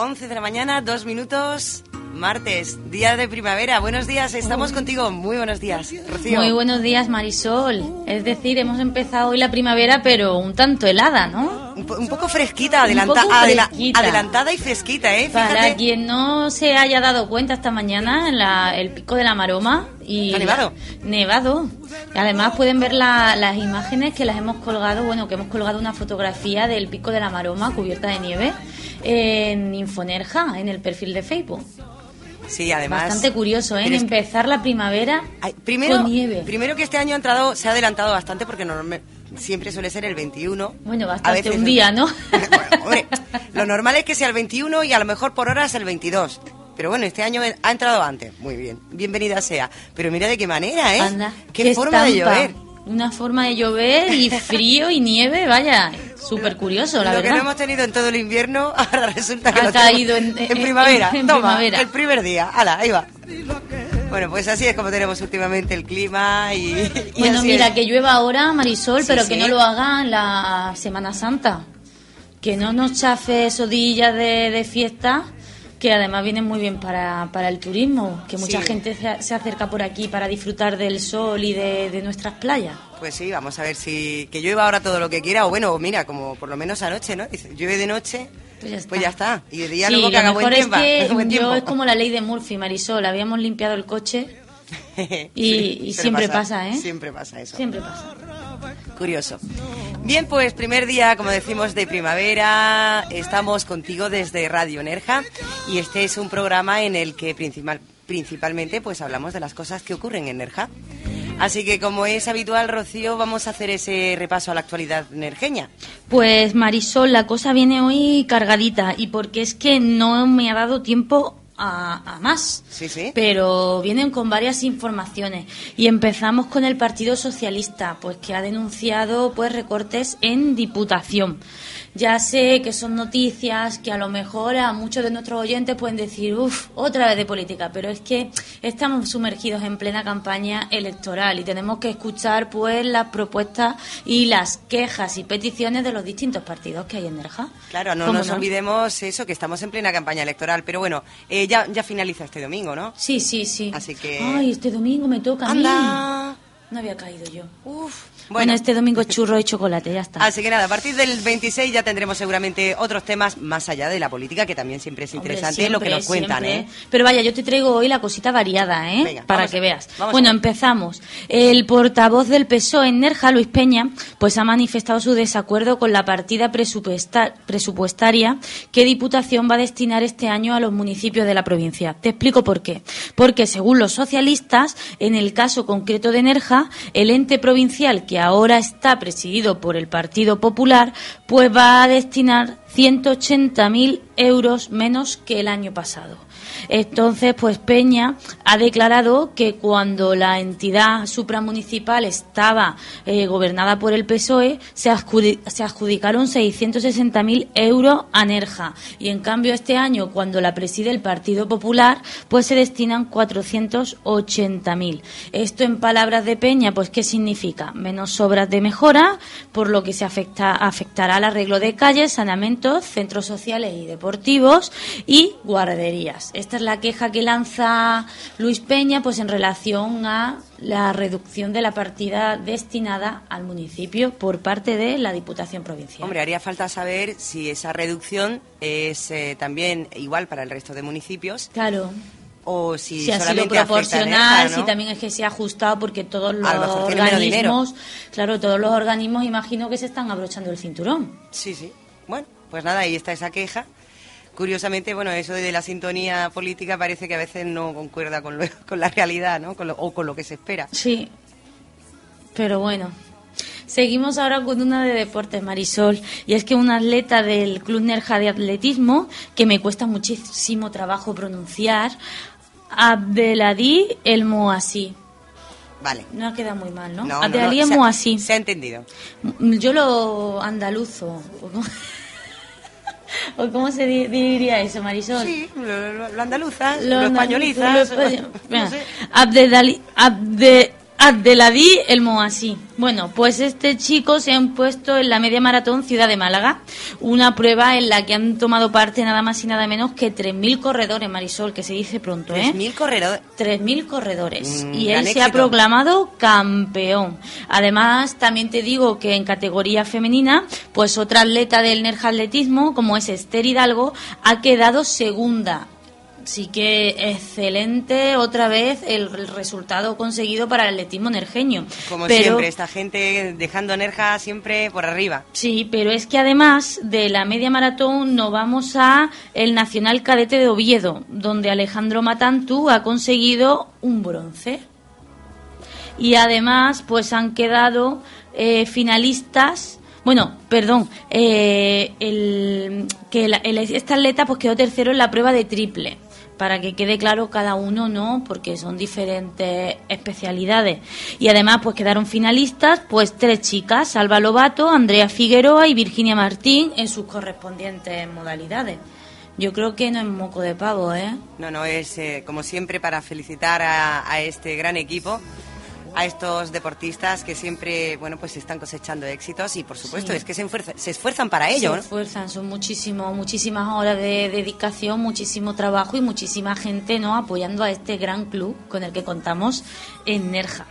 11 de la mañana, dos minutos, martes, día de primavera. Buenos días, estamos contigo. Muy buenos días, Rocío. Muy buenos días, Marisol. Es decir, hemos empezado hoy la primavera, pero un tanto helada, ¿no? Un, po- un poco fresquita, adelanta- Un poco adela- fresquita. adelantada y fresquita, ¿eh? Para quien no se haya dado cuenta esta mañana, en la- el pico de la Maroma y ¿Ha nevado? nevado. Y Además pueden ver la- las imágenes que las hemos colgado, bueno, que hemos colgado una fotografía del pico de la Maroma cubierta de nieve en Infonerja, en el perfil de Facebook. Sí, además. Bastante curioso, ¿eh? Empezar la primavera primero, con nieve. primero que este año ha entrado, se ha adelantado bastante porque normalmente siempre suele ser el 21. Bueno, A bastante veces un día, ¿no? Bueno, hombre, lo normal es que sea el 21 y a lo mejor por horas el 22. Pero bueno, este año ha entrado antes. Muy bien, bienvenida sea. Pero mira de qué manera, ¿eh? Anda, qué, forma de llover. Una forma de llover y frío y nieve, vaya, súper curioso, la Lo que verdad. no hemos tenido en todo el invierno, ahora resulta que Ha lo caído en- en, en- primavera. en Toma, primavera. el primer día. Hala, ahí va. Bueno, pues así es como tenemos últimamente el clima y, y Bueno, mira, es. que llueva ahora, Marisol, Sí, pero sí. que no lo haga en la Semana Santa. Que no nos chafe días de, de fiesta, que además vienen muy bien para, para el turismo, que mucha Sí. gente se, se acerca por aquí para disfrutar del sol y de, de nuestras playas. Pues sí, vamos a ver si que llueva ahora todo lo que quiera o bueno, mira, como por lo menos anoche, ¿no? Llueve de noche, Pues ya está. pues ya está. Y de día Sí, luego que haga buen tiempo. es que buen yo es como la ley de Murphy, Marisol. Habíamos limpiado el coche y, siempre pasa, ¿eh? Siempre pasa eso. Siempre pasa. Curioso. Bien, pues primer día, como decimos, de primavera. Estamos contigo desde Radio Nerja y este es un programa en el que principal, principalmente pues hablamos de las cosas que ocurren en Nerja. Así que como es habitual, Rocío, vamos a hacer ese repaso a la actualidad nerjeña. Pues Marisol, la cosa viene hoy cargadita y porque es que no me ha dado tiempo a, a más. Sí, sí. Pero vienen con varias informaciones y empezamos con el Partido Socialista, pues que ha denunciado pues recortes en Diputación. Ya sé que son noticias que a lo mejor a muchos de nuestros oyentes pueden decir, uff, otra vez de política, pero es que estamos sumergidos en plena campaña electoral y tenemos que escuchar pues las propuestas y las quejas y peticiones de los distintos partidos que hay en Nerja. Claro, no ¿Cómo nos olvidemos eso, que estamos en plena campaña electoral. Pero bueno, eh, ya, ya finaliza este domingo, ¿no? Sí, sí, sí. Así que- Ay, este domingo me toca a mí. ¡Anda! No había caído yo. Uf. Bueno, este domingo churro y chocolate, ya está. Así que nada, a partir del 26 ya tendremos seguramente otros temas más allá de la política, que también siempre es Hombre, interesante lo que nos cuentan, siempre. ¿eh? Pero vaya, yo te traigo hoy la cosita variada, ¿eh? Venga, Para que a- veas. Bueno, empezamos. El portavoz del PSOE en Nerja, Luis Peña, pues ha manifestado su desacuerdo con la partida presupuesta- presupuestaria que Diputación va a destinar este año a los municipios de la provincia. Te explico por qué. Porque según los socialistas, en el caso concreto de Nerja, el ente provincial que ahora está presidido por el Partido Popular, pues va a destinar 180.000 euros menos que el año pasado. Entonces, pues Peña ha declarado que cuando la entidad supramunicipal estaba eh, gobernada por el PSOE, se, adjudi- se adjudicaron 660.000 euros a Nerja. Y en cambio, este año, cuando la preside el Partido Popular, pues se destinan 480.000. Esto, en palabras de Peña, pues ¿qué significa? Menos obras de mejora, por lo que se afecta, afectará al arreglo de calles, saneamientos, centros sociales y deportivos y guarderías. Esta es la queja que lanza Luis Peña pues en relación a la reducción de la partida destinada al municipio por parte de la Diputación Provincial. Hombre, haría falta saber si esa reducción es eh, también igual para el resto de municipios Claro. o si, Si ha sido proporcional, si también es que se ha ajustado porque todos los lo organismos, claro, todos los organismos imagino que se están abrochando el cinturón. Sí, sí. Bueno, pues nada, ahí está esa queja. Curiosamente, bueno, eso de la sintonía política parece que a veces no concuerda con, lo- con la realidad, ¿no? Con lo- o con lo que se espera. Sí, pero bueno. Seguimos ahora con una de deportes, Marisol. Y es que un atleta del Club Nerja de Atletismo, que me cuesta muchísimo trabajo pronunciar, Abdeladi El Moasí. Vale. No ha quedado muy mal, ¿no? No, no, Abdeladi no, El Moasí. Se ha entendido. Yo lo andaluzo. ¿O cómo, ¿O cómo se di- diría eso, Marisol? Sí, lo, lo- lo andaluzas, Lo lo, andaluzo, españolizas. lo español- no sé. Abde- Abdeladí el Moasí. Bueno, pues este chico se ha impuesto en la media maratón Ciudad de Málaga, una prueba en la que han tomado parte nada más y nada menos que 3.000 corredores, Marisol, que se dice pronto, ¿eh? 3.000 corredores. 3.000 corredores Mm, y él se ha proclamado campeón. Además, también te digo que en categoría femenina, pues otra atleta del Nerja Atletismo, como es Esther Hidalgo, ha quedado segunda. Así que excelente otra vez el, resultado conseguido para el atletismo nerjeño. Como Pero- siempre, esta gente dejando Nerja siempre por arriba. Sí, pero es que además de la media maratón nos vamos a el Nacional Cadete de Oviedo, donde Alejandro Matantu ha conseguido un bronce. Y además, pues han quedado eh, finalistas. Bueno, perdón, eh, el, que la- el- este atleta pues quedó tercero en la prueba de triple, para que quede claro cada uno, ¿no? Porque son diferentes especialidades. Y además pues quedaron finalistas pues tres chicas, Salva Lobato, Andrea Figueroa y Virginia Martín en sus correspondientes modalidades. Yo creo que no es moco de pavo, ¿eh? No, no, es eh, como siempre para felicitar a, a este gran equipo, a estos deportistas que siempre, bueno, pues están cosechando éxitos y por supuesto Sí. es que se, enfuerza- se esfuerzan para ello, se ¿no? esfuerzan, son muchísimo, muchísimas horas de dedicación, muchísimo trabajo y muchísima gente no apoyando a este gran club con el que contamos en Nerja.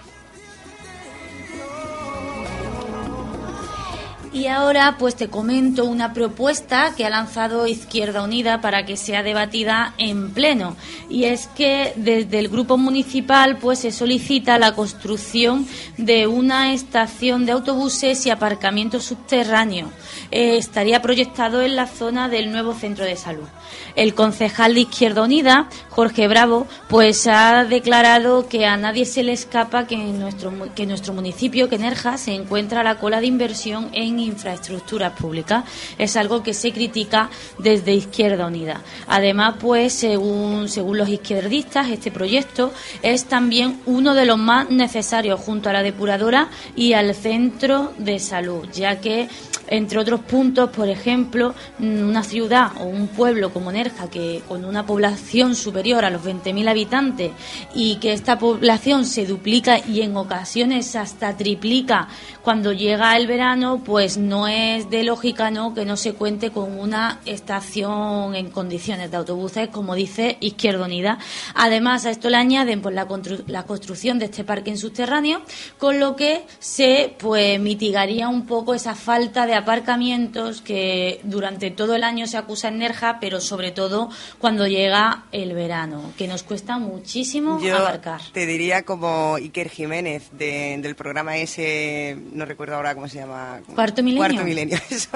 Y ahora pues te comento una propuesta que ha lanzado Izquierda Unida para que sea debatida en pleno y es que desde el grupo municipal pues se solicita la construcción de una estación de autobuses y aparcamiento subterráneo. Eh, estaría proyectado en la zona del nuevo centro de salud. El concejal de Izquierda Unida, Jorge Bravo, pues ha declarado que a nadie se le escapa que en nuestro, que nuestro municipio, que Nerja, se encuentra a la cola de inversión en infraestructuras públicas. Es algo que se critica desde Izquierda Unida. Además, pues, según, según los izquierdistas, este proyecto es también uno de los más necesarios junto a la depuradora y al centro de salud, ya que entre otros puntos, por ejemplo, mm, una ciudad o un pueblo como Nerja, que con una población superior a los 20.000 habitantes y que esta población se duplica y en ocasiones hasta triplica cuando llega el verano, pues no es de lógica no que no se cuente con una estación en condiciones de autobuses, como dice Izquierda Unida. Además, a esto le añaden pues, la, constru- la construcción de este parque en subterráneo, con lo que se pues mitigaría un poco esa falta de aparcamientos que durante todo el año se acusa en Nerja, pero sobre todo cuando llega el verano, que nos cuesta muchísimo Yo aparcar. te diría como Iker Jiménez de- del programa ese, no recuerdo ahora cómo se llama. Cuarto Milenio. Cuarto Milenio, eso.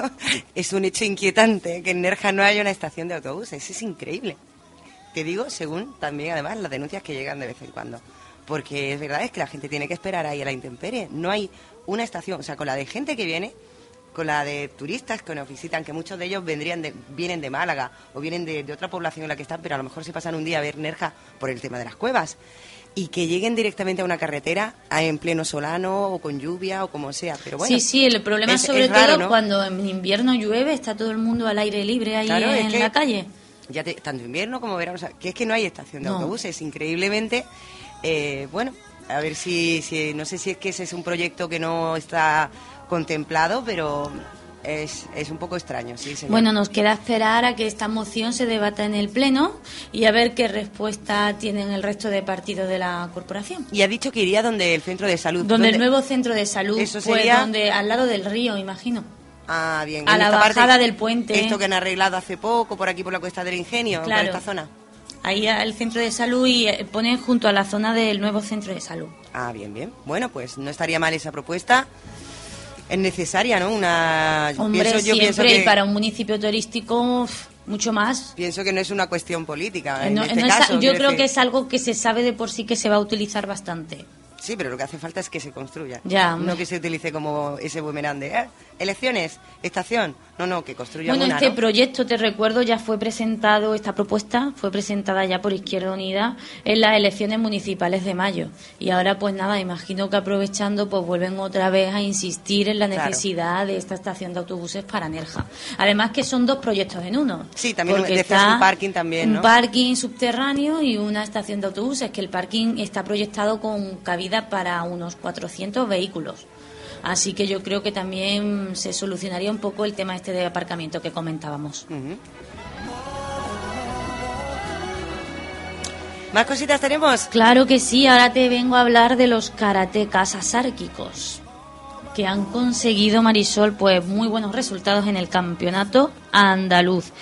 Es un hecho inquietante que en Nerja no haya una estación de autobuses, es increíble. Te digo, según también además las denuncias que llegan de vez en cuando. Porque es verdad, es que la gente tiene que esperar ahí a la intemperie. No hay una estación, o sea, con la de gente que viene, con la de turistas que nos visitan, que muchos de ellos vendrían de, vienen de Málaga o vienen de, de otra población en la que están, pero a lo mejor se pasan un día a ver Nerja por el tema de las cuevas. Y que lleguen directamente a una carretera en pleno solano o con lluvia o como sea. Pero bueno, sí, sí, el problema es- sobre es raro, todo ¿no? cuando en invierno llueve, está todo el mundo al aire libre ahí Claro, en la calle. ya te- tanto invierno como verano, o sea, que es que no hay estación de No. autobuses, increíblemente. eh, bueno, a ver si, si, no sé si es que ese es un proyecto que no está contemplado, pero es, es un poco extraño, sí, señor. Bueno, nos queda esperar a que esta moción se debata en el Pleno y a ver qué respuesta tienen el resto de partidos de la corporación. y ha dicho que iría donde el centro de salud. Donde el nuevo centro de salud, Eso pues sería- donde, al lado del río, imagino. Ah, bien. a en la parte- bajada del puente. Esto que han arreglado hace poco, por aquí por la Cuesta del Ingenio, por Claro. esta zona. Ahí al centro de salud y eh, ponen junto a la zona del nuevo centro de salud. Ah, bien, bien. Bueno, pues no estaría mal esa propuesta. Es necesaria, ¿no? Una... Hombre, pienso, yo pienso siempre, que... y para un municipio turístico, mucho más. Pienso que no es una cuestión política. En No- este no es- caso, yo creo decir. que es algo que se sabe de por sí que se va a utilizar bastante. Sí, pero lo que hace falta es que se construya. Ya, no que se utilice como ese boomerang de ¿eh? Elecciones, estación. No, no, que construya Bueno, una, este ¿no? proyecto, te recuerdo, ya fue presentado, esta propuesta fue presentada ya por Izquierda Unida en las elecciones municipales de mayo. Y ahora, pues nada, imagino que aprovechando, pues vuelven otra vez a insistir en la Claro. necesidad de esta estación de autobuses para Nerja. Además que son dos proyectos en uno. Sí, también porque está un parking también, Un ¿no? parking subterráneo y una estación de autobuses, que el parking está proyectado con cabida para unos 400 vehículos. Así que yo creo que también se solucionaría un poco el tema este de aparcamiento que comentábamos. ¿Más cositas tenemos? Claro que sí, ahora te vengo a hablar de los karatecas asárquicos que han conseguido Marisol pues muy buenos resultados en el campeonato andaluz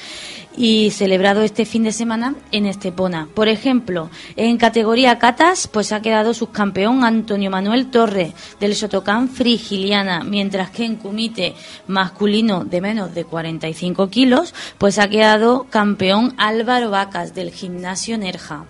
y celebrado este fin de semana en Estepona. Por ejemplo, en categoría catas, pues ha quedado subcampeón Antonio Manuel Torre del Sotocán Frigiliana, mientras que en kumite masculino de menos de 45 kilos, pues ha quedado campeón Álvaro Vacas del gimnasio Nerja.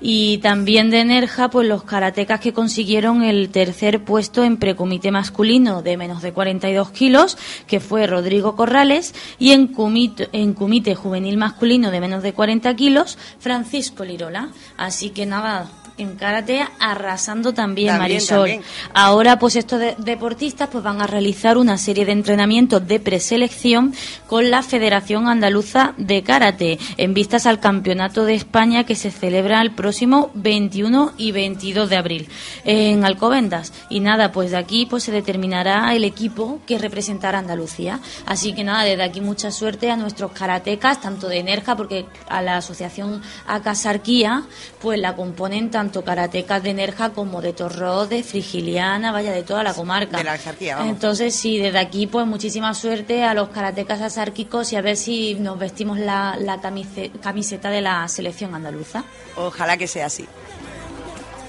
Y también de Nerja, pues los karatecas que consiguieron el tercer puesto en precomité masculino de menos de 42 kilos, que fue Rodrigo Corrales, y en comité, en comité juvenil masculino de menos de 40 kilos, Francisco Lirola. Así que nada, en karate arrasando también, También, Marisol. también. Ahora, pues estos de- deportistas pues van a realizar una serie de entrenamientos de preselección con la Federación Andaluza de Karate en vistas al Campeonato de España que se celebra el próximo 21 y 22 de abril en Alcobendas. Y nada, pues de aquí pues se determinará el equipo que representará Andalucía. Así que nada, desde aquí mucha suerte a nuestros karatecas, tanto de Nerja, porque a la asociación Acasarquía, pues la componen tanto karatecas de Nerja como de Torró, de Frigiliana, vaya, de toda la comarca. De la Axarquía, vamos. Entonces, sí, desde aquí, pues muchísima suerte a los karatecas asárquicos y a ver si nos vestimos la, la camice- camiseta de la selección andaluza. Ojalá que sea así.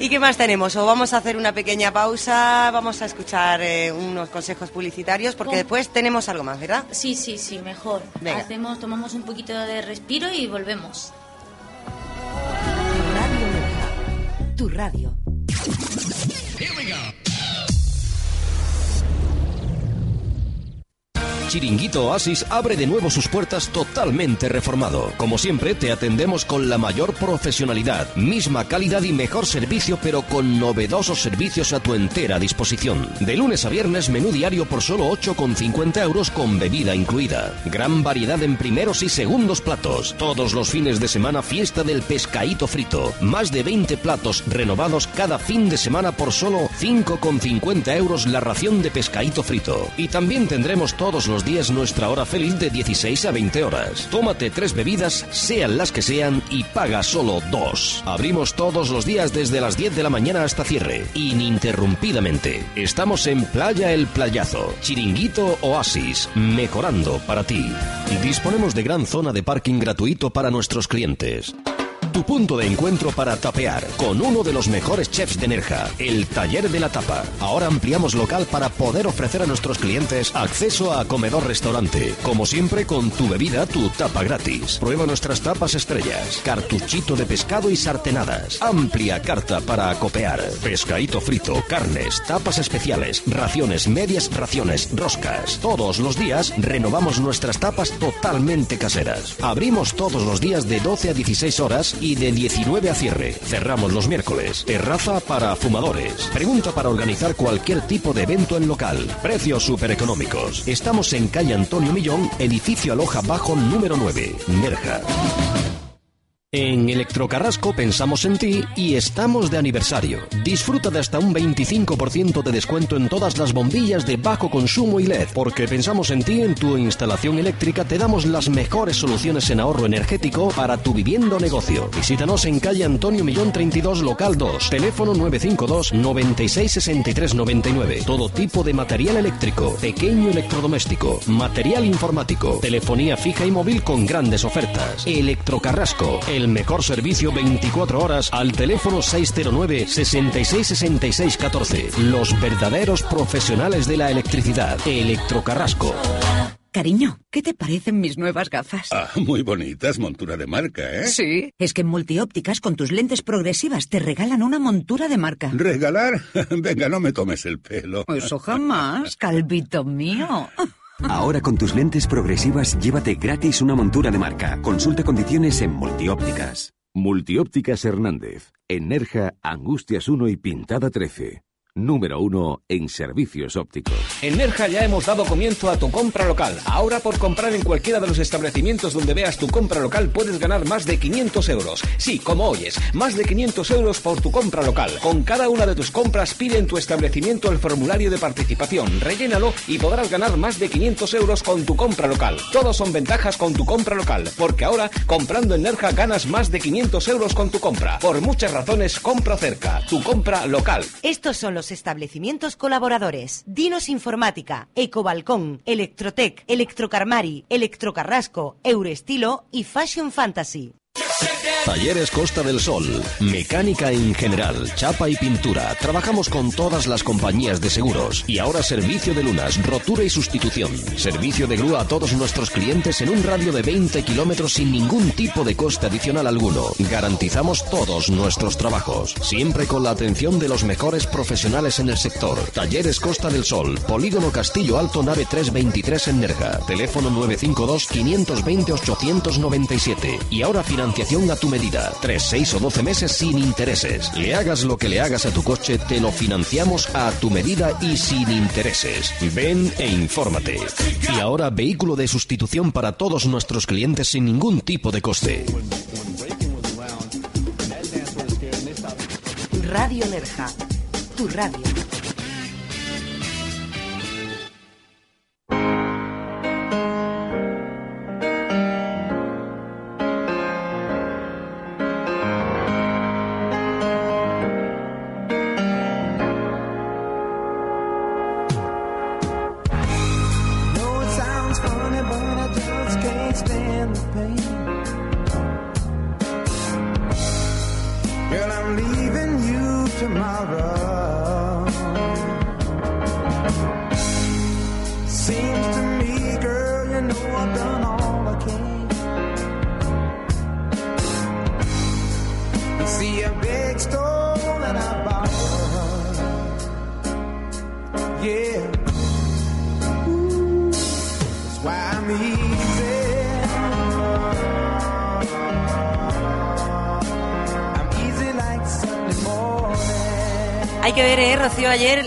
¿Y qué más tenemos? O vamos a hacer una pequeña pausa, vamos a escuchar eh, unos consejos publicitarios, porque Con- después tenemos algo más, ¿verdad? Sí, sí, sí, mejor. Venga. Hacemos, tomamos un poquito de respiro y volvemos. Tu radio. Chiringuito Oasis abre de nuevo sus puertas totalmente reformado. Como siempre, te atendemos con la mayor profesionalidad, misma calidad y mejor servicio, pero con novedosos servicios a tu entera disposición. De lunes a viernes, menú diario por solo 8,50 euros con bebida incluida. Gran variedad en primeros y segundos platos. Todos los fines de semana, fiesta del pescaíto frito. Más de 20 platos renovados cada fin de semana por solo 5,50 euros la ración de pescaíto frito. Y también tendremos todos los días nuestra hora feliz de 16 a 20 horas. Tómate tres bebidas, sean las que sean, y paga solo dos. Abrimos todos los días desde las 10 de la mañana hasta cierre, ininterrumpidamente. Estamos en Playa El Playazo, Chiringuito Oasis, mejorando para ti. Disponemos de gran zona de parking gratuito para nuestros clientes. Tu punto de encuentro para tapear con uno de los mejores chefs de Nerja, el Taller de la Tapa. Ahora ampliamos local para poder ofrecer a nuestros clientes acceso a comedor-restaurante. Como siempre, con tu bebida, tu tapa gratis. Prueba nuestras tapas estrellas, cartuchito de pescado y sartenadas. Amplia carta para acopear. Pescadito frito, carnes, tapas especiales, raciones, medias raciones, roscas. Todos los días renovamos nuestras tapas totalmente caseras. Abrimos todos los días de 12 a 16 horas y de 19 a cierre. Cerramos los miércoles. Terraza para fumadores. Pregunta para organizar cualquier tipo de evento en local. Precios súper económicos. Estamos en calle Antonio Millón, edificio Aloja Bajo número 9, Nerja. En Electrocarrasco pensamos en ti y estamos de aniversario. Disfruta de hasta un 25% de descuento en todas las bombillas de bajo consumo y LED. Porque pensamos en ti en tu instalación eléctrica te damos las mejores soluciones en ahorro energético para tu vivienda o negocio. Visítanos en calle Antonio Millón 32 local 2. Teléfono 952 96 63 99. Todo tipo de material eléctrico, pequeño electrodoméstico, material informático, telefonía fija y móvil con grandes ofertas. Electrocarrasco, el mejor servicio 24 horas al teléfono 609 66 66 14. Los verdaderos profesionales de la electricidad. Electrocarrasco. Cariño, ¿qué te parecen mis nuevas gafas? Ah, muy bonitas, montura de marca, ¿eh? Sí. Es que en multiópticas con tus lentes progresivas te regalan una montura de marca. ¿Regalar? Venga, no me tomes el pelo. Eso jamás, calvito mío. Ahora con tus lentes progresivas llévate gratis una montura de marca. Consulta condiciones en multiópticas. Multiópticas Hernández. En Angustias 1 y Pintada 13 número uno en servicios ópticos. En Nerja ya hemos dado comienzo a tu compra local. Ahora por comprar en cualquiera de los establecimientos donde veas tu compra local puedes ganar más de 500 euros. Sí, como oyes, más de 500 euros por tu compra local. Con cada una de tus compras pide en tu establecimiento el formulario de participación, rellénalo y podrás ganar más de 500 euros con tu compra local. Todos son ventajas con tu compra local, porque ahora comprando en Nerja ganas más de 500 euros con tu compra. Por muchas razones, compra cerca, tu compra local. Estos son los establecimientos colaboradores. Dinos Informática, Ecobalcón, Electrotec, Electrocarmari, Electrocarrasco, Eurestilo y Fashion Fantasy. Talleres Costa del Sol, mecánica en general, chapa y pintura. Trabajamos con todas las compañías de seguros y ahora servicio de lunas, rotura y sustitución. Servicio de grúa a todos nuestros clientes en un radio de 20 kilómetros sin ningún tipo de coste adicional alguno. Garantizamos todos nuestros trabajos, siempre con la atención de los mejores profesionales en el sector. Talleres Costa del Sol, Polígono Castillo Alto, nave 323 en Nerja. Teléfono 952 520 897 y ahora financiación a tu medida. 3, 6 o 12 meses sin intereses. Le hagas lo que le hagas a tu coche, te lo financiamos a tu medida y sin intereses. Ven e infórmate. Y ahora vehículo de sustitución para todos nuestros clientes sin ningún tipo de coste. Radio Nerja, tu radio.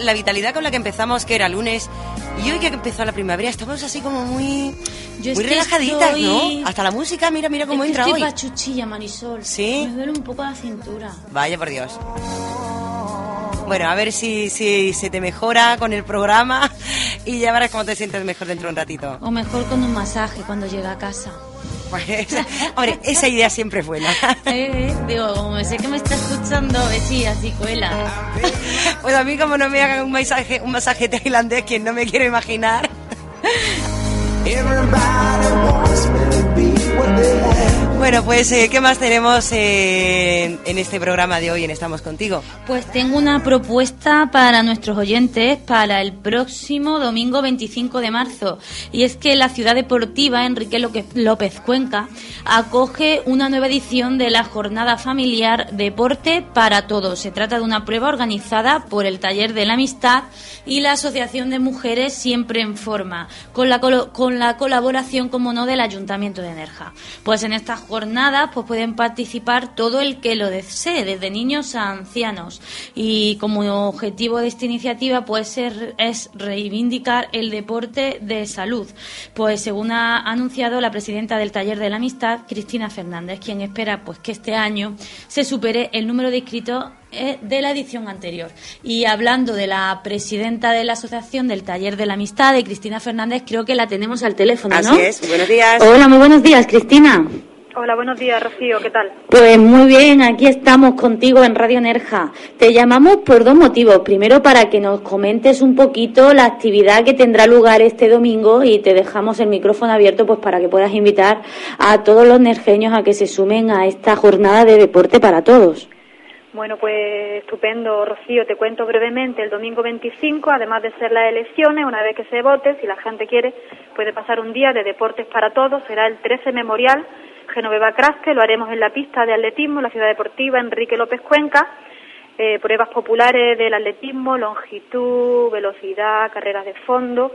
La vitalidad con la que empezamos, que era lunes, y hoy que empezó la primavera, estamos así como muy, Yo muy que relajaditas, estoy- ¿no? Hasta la música, mira, mira cómo es que entra estoy hoy. pachuchilla, Marisol. ¿Sí? Me duele un poco la cintura. Vaya por Dios. Bueno, a ver si, si se te mejora con el programa y ya verás cómo te sientes mejor dentro de un ratito. O mejor con un masaje cuando llega a casa. Pues, hombre, esa idea siempre es buena. Eh, eh, digo, como sé que me está escuchando, a ver si así cuela. Pues a mí como no me hagan un masaje, un masaje tailandés, que no me quiero imaginar. Bueno, pues, eh, ¿qué más tenemos eh, en este programa de hoy en Estamos Contigo? Pues tengo una propuesta para nuestros oyentes para el próximo domingo 25 de marzo. Y es que la ciudad deportiva Enrique López- Cuenca acoge una nueva edición de la jornada familiar Deporte para Todos. Se trata de una prueba organizada por el Taller de la Amistad y la Asociación de Mujeres Siempre en Forma, con la, con la colaboración, como no, del Ayuntamiento de Nerja. Pues en estas jornadas pues pueden participar todo el que lo desee, desde niños a ancianos. Y como objetivo de esta iniciativa pues ser- es reivindicar el deporte de salud. Pues según ha anunciado la presidenta del Taller de la Amistad, Cristina Fernández, quien espera pues que este año se supere el número de inscritos eh, de la edición anterior. Y hablando de la presidenta de la Asociación del Taller de la Amistad, de Cristina Fernández, creo que la tenemos al teléfono, ¿no? Así es, buenos días. Hola, muy buenos días, Cristina. Hola, buenos días, Rocío, ¿qué tal? Pues muy bien, aquí estamos contigo en Radio Nerja. Te llamamos por dos motivos. Primero, para que nos comentes un poquito la actividad que tendrá lugar este domingo y te dejamos el micrófono abierto pues para que puedas invitar a todos los nerjeños a que se sumen a esta jornada de deporte para todos. Bueno, pues estupendo, Rocío. Te cuento brevemente. El domingo 25, además de ser las elecciones, una vez que se vote, si la gente quiere, puede pasar un día de deportes para todos. Será el 13 Memorial Genoveva Craste. Lo haremos en la pista de atletismo, la ciudad deportiva Enrique López Cuenca. Eh, pruebas populares del atletismo, longitud, velocidad, carreras de fondo.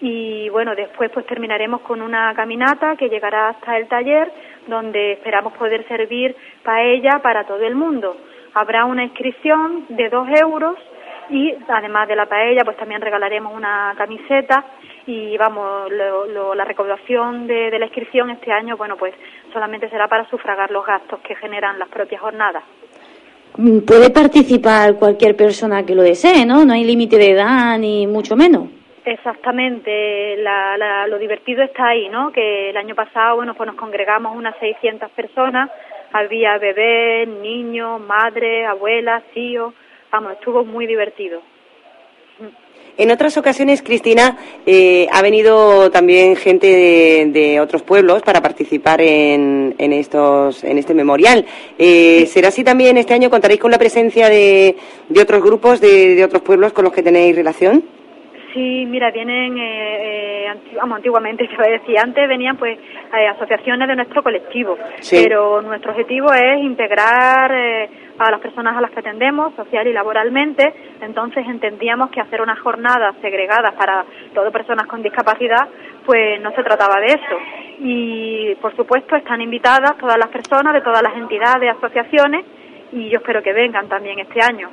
Y bueno, después pues terminaremos con una caminata que llegará hasta el taller, donde esperamos poder servir paella para todo el mundo habrá una inscripción de dos euros y además de la paella pues también regalaremos una camiseta y vamos la recaudación de, de, la inscripción este año bueno pues solamente será para sufragar los gastos que generan las propias jornadas. Mm, puede participar cualquier persona que lo desee no no hay límite de edad ni mucho menos Exactamente, la, lo divertido está ahí, ¿no? Que el año pasado, bueno, pues nos congregamos unas 600 personas había bebés, niños, madres, abuelas, tíos. Vamos, estuvo muy divertido. En otras ocasiones, Cristina, eh, ha venido también gente de, otros pueblos para participar en, en, estos, en este memorial. Eh, ¿Será así también este año? ¿Contaréis con la presencia de, de otros grupos, de, de otros pueblos con los que tenéis relación? Sí, mira, vienen, eh, eh vamos, antiguamente, se va a decir, antes venían pues eh, asociaciones de nuestro colectivo, pero nuestro objetivo es integrar eh, a las personas a las que atendemos, social y laboralmente, entonces entendíamos que hacer unas jornadas segregadas para todas personas con discapacidad, pues no se trataba de eso. Y, por supuesto, están invitadas todas las personas de todas las entidades, asociaciones, y yo espero que vengan también este año.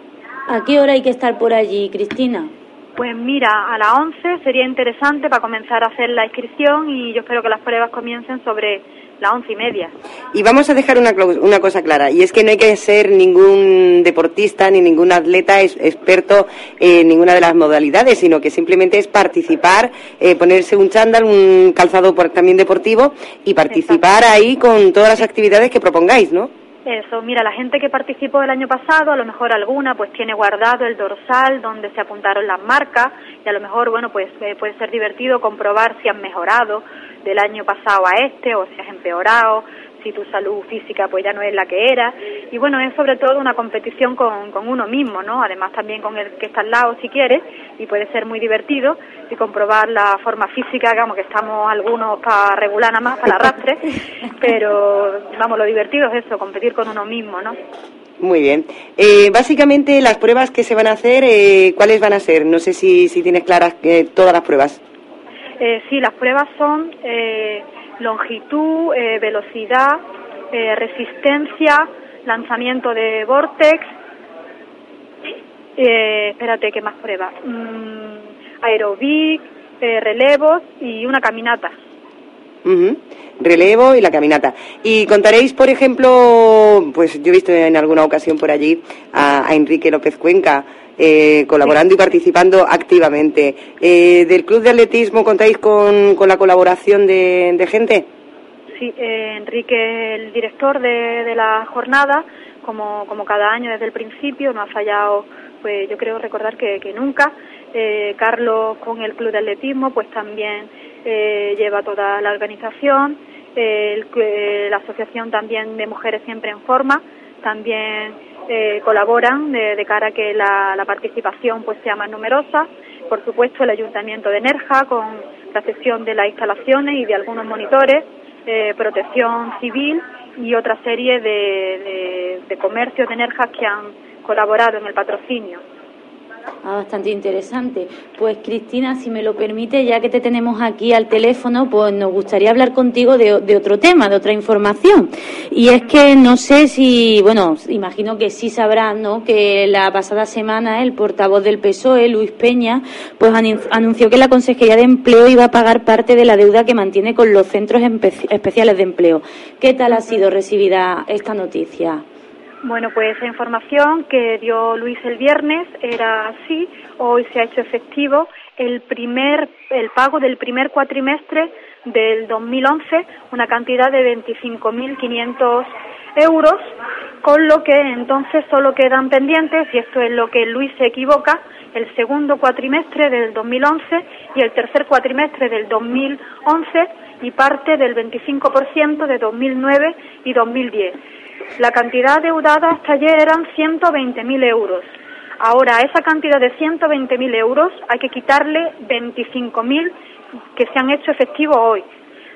¿A qué hora hay que estar por allí, Cristina? Pues mira, a las 11 sería interesante para comenzar a hacer la inscripción y yo espero que las pruebas comiencen sobre las once y media. Y vamos a dejar una, una cosa clara, y es que no hay que ser ningún deportista ni ningún atleta experto en ninguna de las modalidades, sino que simplemente es participar, eh, ponerse un chándal, un calzado también deportivo y participar ahí con todas las actividades que propongáis, ¿no? Eso, mira, la gente que participó el año pasado, a lo mejor alguna pues tiene guardado el dorsal donde se apuntaron las marcas y a lo mejor, bueno, pues eh, puede ser divertido comprobar si han mejorado del año pasado a este o si has empeorado, si tu salud física pues ya no es la que era. Y bueno, es sobre todo una competición con, con uno mismo, ¿no? Además también con el que está al lado si quieres y puede ser muy divertido y comprobar la forma física, digamos que estamos algunos para regular nada más, para el arrastre, pero vamos, lo divertido es eso, competir con uno mismo, ¿no? Muy bien. Eh, básicamente, las pruebas que se van a hacer, eh, ¿cuáles van a ser? No sé si, si tienes claras eh, todas las pruebas. Eh, sí, las pruebas son eh, longitud, eh, velocidad, eh, resistencia, lanzamiento de vortex. Eh, espérate, ¿qué más pruebas? Mm, aerobic, relevos y una caminata. Relevo y la caminata. Y contaréis, por ejemplo, pues yo he visto en alguna ocasión por allí a Enrique López Cuenca, eh, colaborando y participando activamente. Eh, ¿Del Club de Atletismo contáis con, con la colaboración de, gente? Sí, eh, Enrique, el director de, de la jornada, como, como cada año desde el principio, no ha fallado, pues yo creo recordar que, que nunca. Eh, Carlos con el Club de Atletismo, pues también eh, lleva toda la organización. El, la Asociación también de Mujeres Siempre en Forma, también eh, colaboran de, cara a que la, participación pues sea más numerosa. Por supuesto, el Ayuntamiento de Nerja con la sección de las instalaciones y de algunos monitores, eh, protección civil y otra serie de, de comercios de Nerja que han colaborado en el patrocinio. Ah, bastante interesante. Pues Cristina, si me lo permite, ya que te tenemos aquí al teléfono, pues nos gustaría hablar contigo de, otro tema, de otra información. Y es que no sé si, bueno, imagino que sí sabrás, ¿no? Que la pasada semana el portavoz del PSOE, Luis Peña, pues anunció que la Consejería de Empleo iba a pagar parte de la deuda que mantiene con los centros especiales de empleo. ¿Qué tal ha sido recibida esta noticia? Bueno, pues esa información que dio Luis el viernes era así. Hoy se ha hecho efectivo el primer el pago del primer cuatrimestre del 2011, una cantidad de 25.500 euros, con lo que entonces solo quedan pendientes, y esto es lo que Luis se equivoca, el segundo cuatrimestre del 2011 y el tercer cuatrimestre del 2011 y parte del 25% de 2009 y 2010. La cantidad deudada hasta ayer eran 120.000 euros. Ahora, a esa cantidad de 120.000 euros hay que quitarle 25.000 que se han hecho efectivos hoy.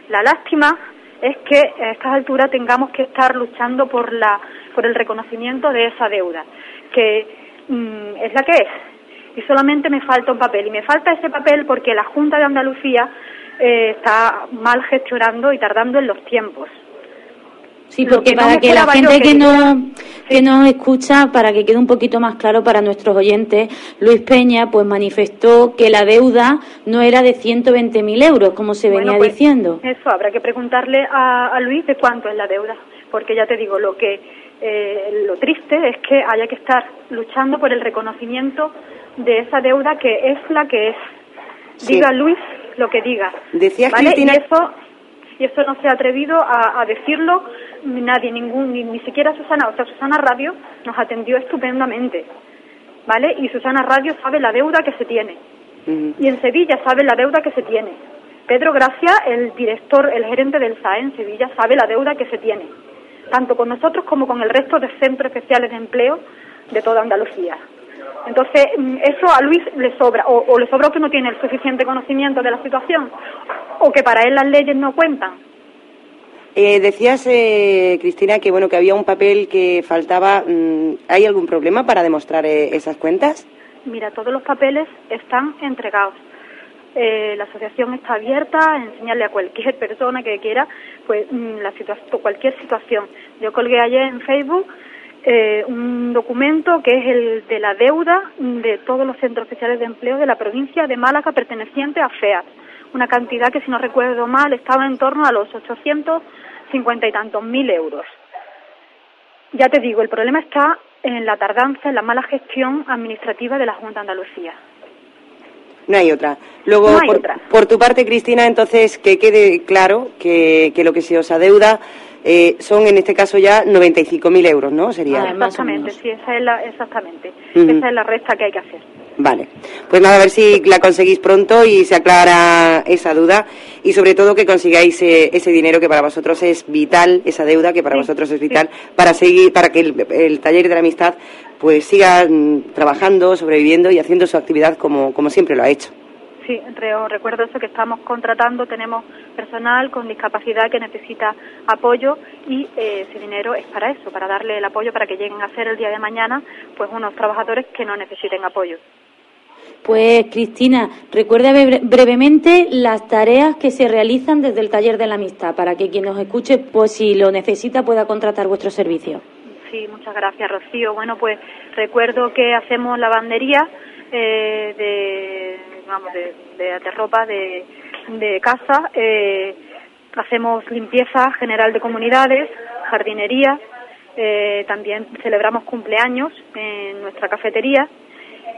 La lástima es que a estas alturas tengamos que estar luchando por, la, por el reconocimiento de esa deuda, que mm, es la que es. Y solamente me falta un papel. Y me falta ese papel porque la Junta de Andalucía eh, está mal gestionando y tardando en los tiempos. Sí, porque para que la gente que, no, que nos escucha, para que quede un poquito más claro para nuestros oyentes, Luis Peña pues manifestó que la deuda no era de 120.000 euros, como se venía pues, diciendo. Eso, habrá que preguntarle a, Luis de cuánto es la deuda, porque ya te digo, lo que eh, lo triste es que haya que estar luchando por el reconocimiento de esa deuda que es la que es. Diga Luis lo que diga. Decía Cristina... Y eso, y eso no se ha atrevido a, decirlo nadie, ningún, ni, siquiera Susana. O sea, Susana Radio nos atendió estupendamente, ¿vale? Y Susana Radio sabe la deuda que se tiene. Y en Sevilla sabe la deuda que se tiene. Pedro Gracia, el director, el gerente del SAE en Sevilla, sabe la deuda que se tiene, tanto con nosotros como con el resto de centros especiales de empleo de toda Andalucía. Entonces, mm, eso a Luis le sobra, o, le sobra que no tiene el suficiente conocimiento de la situación, o que para él las leyes no cuentan. Eh, decías, eh, Cristina, que bueno que había un papel que faltaba. Mm, ¿Hay algún problema para demostrar eh, esas cuentas? Mira, todos los papeles están entregados. la asociación está abierta a enseñarle a cualquier persona que quiera, pues mm, la cualquier situación. Yo colgué ayer en Facebook eh, un documento que es el de la deuda de todos los centros especiales de empleo de la provincia de Málaga perteneciente a FEAT. Una cantidad que, si no recuerdo mal, estaba en torno a los 850 y tantos mil euros. Ya te digo, el problema está en la tardanza, en la mala gestión administrativa de la Junta de Andalucía. No hay otra. Luego, por, tu parte, Cristina, entonces que quede claro que, que lo que se os adeuda eh, son en este caso ya 95.000 euros, ¿no? Sería. Ah, exactamente, sí, esa es la, exactamente. Esa es la resta que hay que hacer. Vale, pues nada, a ver si la conseguís pronto y se aclara esa duda y sobre todo que consigáis eh, ese dinero que para vosotros es vital, esa deuda que para vosotros es vital para seguir, para que el, taller de la amistad pues siga mm, trabajando, sobreviviendo y haciendo su actividad como, como siempre lo ha hecho. Sí, recuerdo eso que estamos contratando, tenemos personal con discapacidad que necesita apoyo y eh, ese dinero es para eso, para darle el apoyo para que lleguen a ser el día de mañana pues unos trabajadores que no necesiten apoyo. Pues Cristina, recuerda brevemente las tareas que se realizan desde el taller de la amistad para que quien nos escuche, pues si lo necesita, pueda contratar vuestro servicio. Sí, muchas gracias, Rocío. Bueno, pues recuerdo que hacemos lavandería eh, de vamos, de, de, ropa de, de casa. Eh, hacemos limpieza general de comunidades, jardinería, eh, también celebramos cumpleaños en nuestra cafetería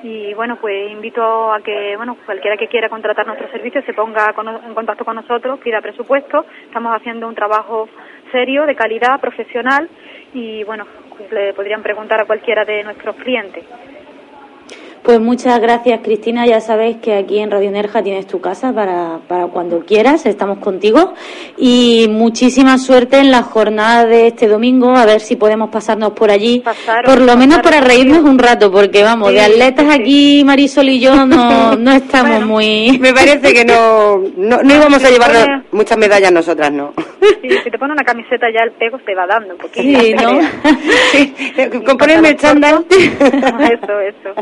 y bueno pues invito a que bueno cualquiera que quiera contratar nuestro servicio se ponga en contacto con nosotros pida presupuesto. Estamos haciendo un trabajo serio de calidad profesional y bueno pues le podrían preguntar a cualquiera de nuestros clientes pues muchas gracias, Cristina. Ya sabes que aquí en Radio Nerja tienes tu casa para, para cuando quieras. Estamos contigo. Y muchísima suerte en la jornada de este domingo. A ver si podemos pasarnos por allí. por lo menos para reírnos un rato, porque vamos, de atletas aquí, Marisol y yo no, no estamos muy. Me parece que no, no, íbamos a llevar muchas medallas nosotras, ¿no? si te pone una camiseta ya el pego te va dando un poquito. Sí, ¿no? Con ponerme el chándal. eso, eso.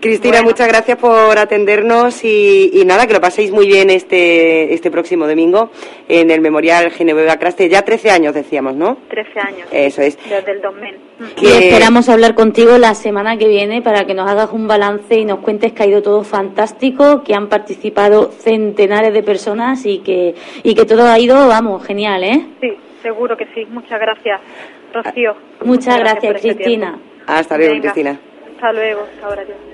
Cristina, muchas gracias por atendernos y, nada, que lo paséis muy bien este, este próximo domingo en el Memorial Genoveva Craste. Ya 13 años decíamos, ¿no? 13 años. Eso es. Desde el 2000. Y esperamos hablar contigo la semana que viene para que nos hagas un balance y nos cuentes que ha ido todo fantástico, que han participado centenares de personas y que, y que todo ha ido, vamos, genial, ¿eh? Sí, seguro que sí. Muchas gracias, Rocío. Muchas, gracias, este Cristina. Hasta luego, Cristina. Hasta luego, ahora Dios.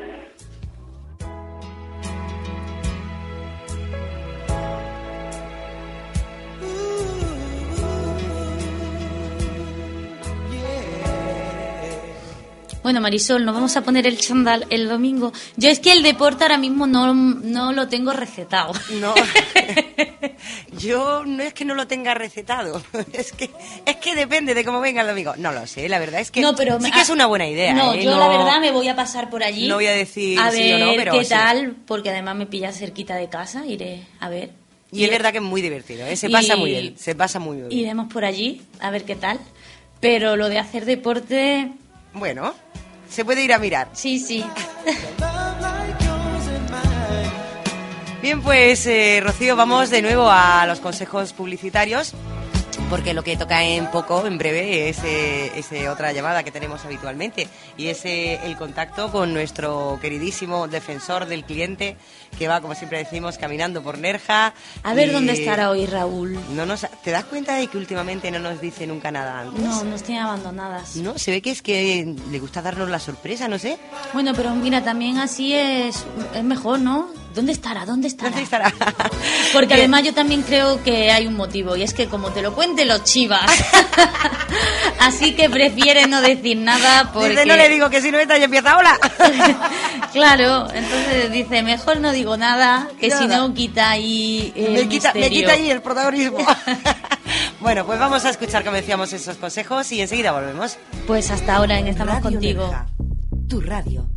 Bueno, Marisol, nos vamos a poner el chandal el domingo. Yo es que el deporte ahora mismo no, no lo tengo recetado. No. Yo no es que no lo tenga recetado, es que es que depende de cómo venga el domingo. No lo sé, la verdad es que No, pero sí que es una buena idea. No, ¿eh? yo No- la verdad me voy a pasar por allí. No voy a decir a sí ver o no, pero qué sí. tal, porque además me pilla cerquita de casa, iré a ver. Y es verdad que es muy divertido, ¿eh? se y- pasa muy bien, se pasa muy bien. Iremos por allí a ver qué tal. Pero lo de hacer deporte, Bueno, se puede ir a mirar. sí, sí. Bien, pues eh, Rocío, vamos de nuevo a los consejos publicitarios. Porque lo que toca en poco, en breve, es eh, ese otra llamada que tenemos habitualmente y es eh, el contacto con nuestro queridísimo defensor del cliente que va, como siempre decimos, caminando por Nerja. A ver y- dónde estará hoy Raúl. No nos, ¿Te das cuenta de que últimamente no nos dice nunca nada antes? No, nos tiene abandonadas. No, se ve que es que le gusta darnos la sorpresa, no sé. Bueno, pero mira, también así es, es mejor, ¿no? ¿Dónde estará? ¿Dónde estará? ¿Dónde estará? Porque Que- además yo también creo que hay un motivo y es que como te lo cuente los chivas, así que prefiere no decir nada porque... Dice, no le digo que si no está y empieza, hola. Claro, entonces dice, mejor no digo nada, que si no quita ahí el me, quita, me quita ahí el protagonismo. bueno, pues vamos a escuchar, como decíamos, esos consejos y enseguida volvemos. Pues hasta ahora en Estamos Radio Contigo. Nerja, tu radio.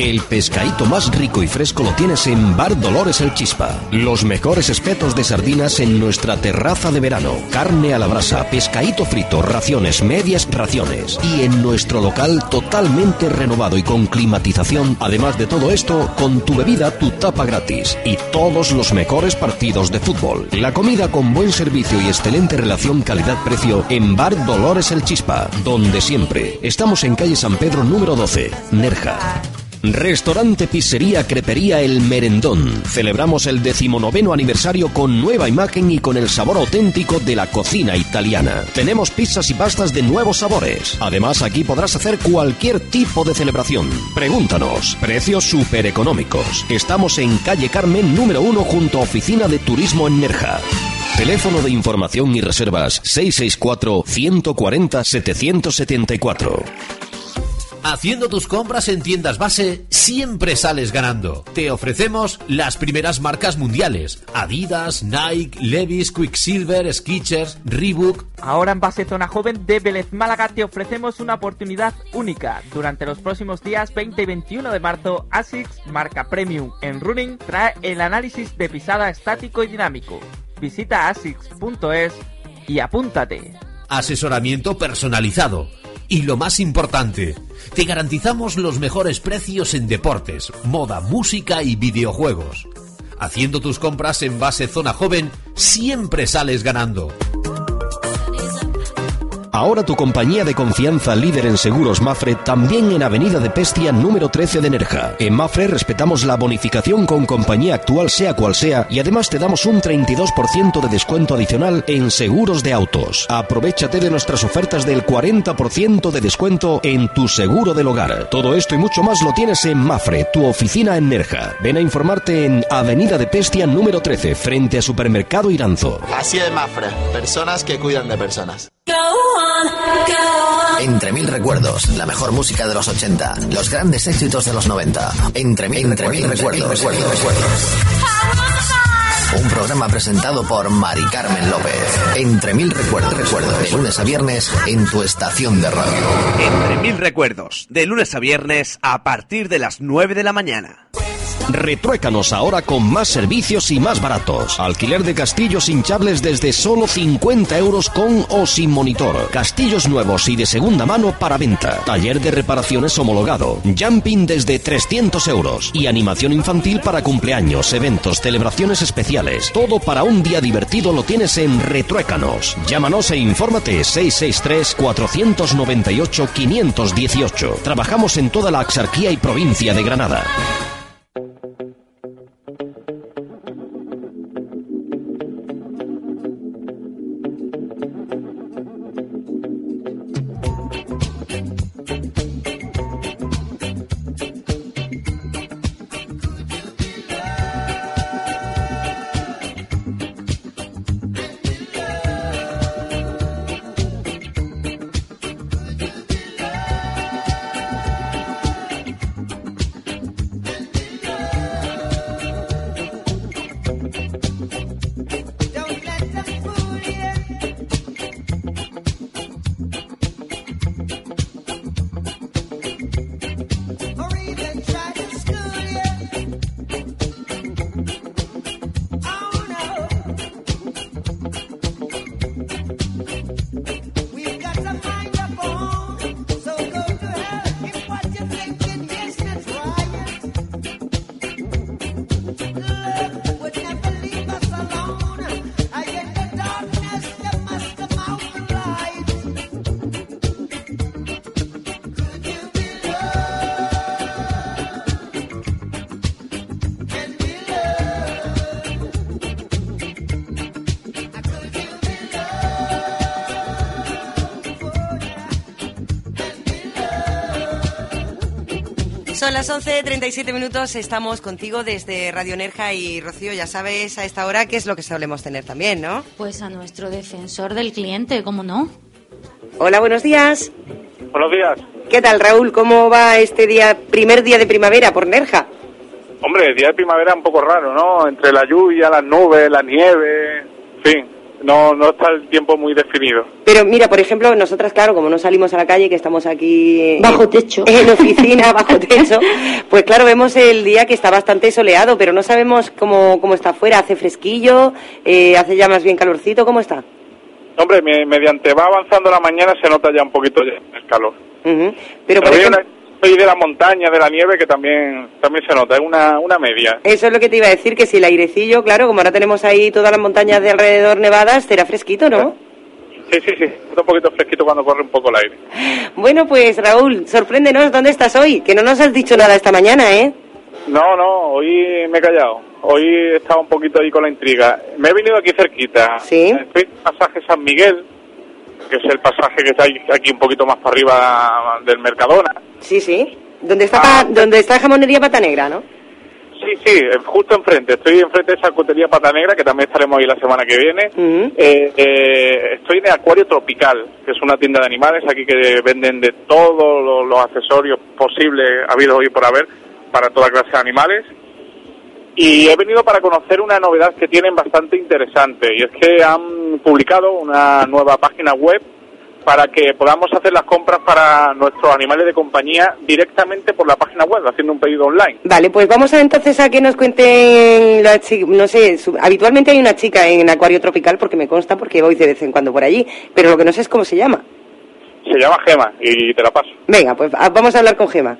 El pescadito más rico y fresco lo tienes en Bar Dolores El Chispa. Los mejores espetos de sardinas en nuestra terraza de verano. Carne a la brasa, pescadito frito, raciones, medias raciones. Y en nuestro local totalmente renovado y con climatización. Además de todo esto, con tu bebida, tu tapa gratis. Y todos los mejores partidos de fútbol. La comida con buen servicio y excelente relación calidad-precio en Bar Dolores El Chispa. Donde siempre. Estamos en calle San Pedro número 12, Nerja. Restaurante Pizzería Crepería El Merendón. Celebramos el decimonoveno aniversario con nueva imagen y con el sabor auténtico de la cocina italiana. Tenemos pizzas y pastas de nuevos sabores. Además, aquí podrás hacer cualquier tipo de celebración. Pregúntanos. Precios súper económicos. Estamos en calle Carmen número 1 junto a Oficina de Turismo en Nerja. Teléfono de información y reservas 664 140 774. Haciendo tus compras en tiendas base siempre sales ganando. Te ofrecemos las primeras marcas mundiales: Adidas, Nike, Levi's, Quicksilver, Skechers, Reebok. Ahora en base Zona Joven de Vélez Málaga te ofrecemos una oportunidad única. Durante los próximos días 20 y 21 de marzo, ASICS, marca Premium en Running, trae el análisis de pisada estático y dinámico. Visita asics.es y apúntate. Asesoramiento personalizado. Y lo más importante, te garantizamos los mejores precios en deportes, moda, música y videojuegos. Haciendo tus compras en base Zona Joven, siempre sales ganando. Ahora tu compañía de confianza líder en seguros Mafre también en Avenida de Pestia número 13 de Nerja. En Mafre respetamos la bonificación con compañía actual sea cual sea y además te damos un 32% de descuento adicional en seguros de autos. Aprovechate de nuestras ofertas del 40% de descuento en tu seguro del hogar. Todo esto y mucho más lo tienes en Mafre, tu oficina en Nerja. Ven a informarte en Avenida de Pestia número 13 frente a Supermercado Iranzo. Así de Mafre, personas que cuidan de personas. Entre mil recuerdos, la mejor música de los 80, los grandes éxitos de los 90. Entre mil, Entre mil recuerdos, recuerdos, recuerdos. Un programa presentado por Mari Carmen López. Entre mil recuerdos, recuerdos. De lunes a viernes en tu estación de radio. Entre mil recuerdos, de lunes a viernes a partir de las 9 de la mañana. Retruécanos ahora con más servicios y más baratos. Alquiler de castillos hinchables desde solo 50 euros con o sin monitor. Castillos nuevos y de segunda mano para venta. Taller de reparaciones homologado. Jumping desde 300 euros. Y animación infantil para cumpleaños, eventos, celebraciones especiales. Todo para un día divertido lo tienes en Retruécanos. Llámanos e infórmate 663-498-518. Trabajamos en toda la Axarquía y provincia de Granada. Son las 11.37 minutos, estamos contigo desde Radio Nerja y Rocío, ya sabes a esta hora qué es lo que solemos tener también, ¿no? Pues a nuestro defensor del cliente, ¿cómo no? Hola, buenos días. Buenos días. ¿Qué tal, Raúl? ¿Cómo va este día, primer día de primavera por Nerja? Hombre, el día de primavera un poco raro, ¿no? Entre la lluvia, las nubes, la nieve, en fin, no, no está el tiempo muy definido. Pero mira, por ejemplo, nosotras, claro, como no salimos a la calle, que estamos aquí... Bajo techo. En oficina, bajo techo, pues claro, vemos el día que está bastante soleado, pero no sabemos cómo, cómo está afuera. ¿Hace fresquillo? Eh, ¿Hace ya más bien calorcito? ¿Cómo está? Hombre, me- mediante va avanzando la mañana se nota ya un poquito ya el calor. Pero, por. Soy de la montaña, de la nieve, que también también se nota, es una, una media. Eso es lo que te iba a decir, que si el airecillo, claro, como ahora tenemos ahí todas las montañas de alrededor nevadas, será fresquito, ¿no? Sí, sí, sí, está un poquito fresquito cuando corre un poco el aire. Bueno, pues Raúl, sorpréndenos, ¿dónde estás hoy? Que no nos has dicho nada esta mañana, ¿eh? No, no, hoy me he callado. Hoy he estado un poquito ahí con la intriga. Me he venido aquí cerquita. Sí. Estoy en el pasaje San Miguel, que es el pasaje que está aquí un poquito más para arriba del Mercadona. Sí, sí. ¿Dónde está, pa- donde está Jamonería Pata Negra, no? Sí, sí, eh, justo enfrente. Estoy enfrente de esa cutería Pata Negra, que también estaremos ahí la semana que viene. Eh, eh, estoy en Acuario Tropical, que es una tienda de animales aquí que venden de todos los, los accesorios posibles, habidos hoy por haber, para toda clase de animales. Y he venido para conocer una novedad que tienen bastante interesante, y es que han publicado una nueva página web para que podamos hacer las compras para nuestros animales de compañía directamente por la página web, haciendo un pedido online. Vale, pues vamos a, entonces a que nos cuenten, la no sé, su- habitualmente hay una chica en Acuario Tropical, porque me consta, porque voy de vez en cuando por allí, pero lo que no sé es cómo se llama. Se llama Gema y te la paso. Venga, pues ah, vamos a hablar con Gema.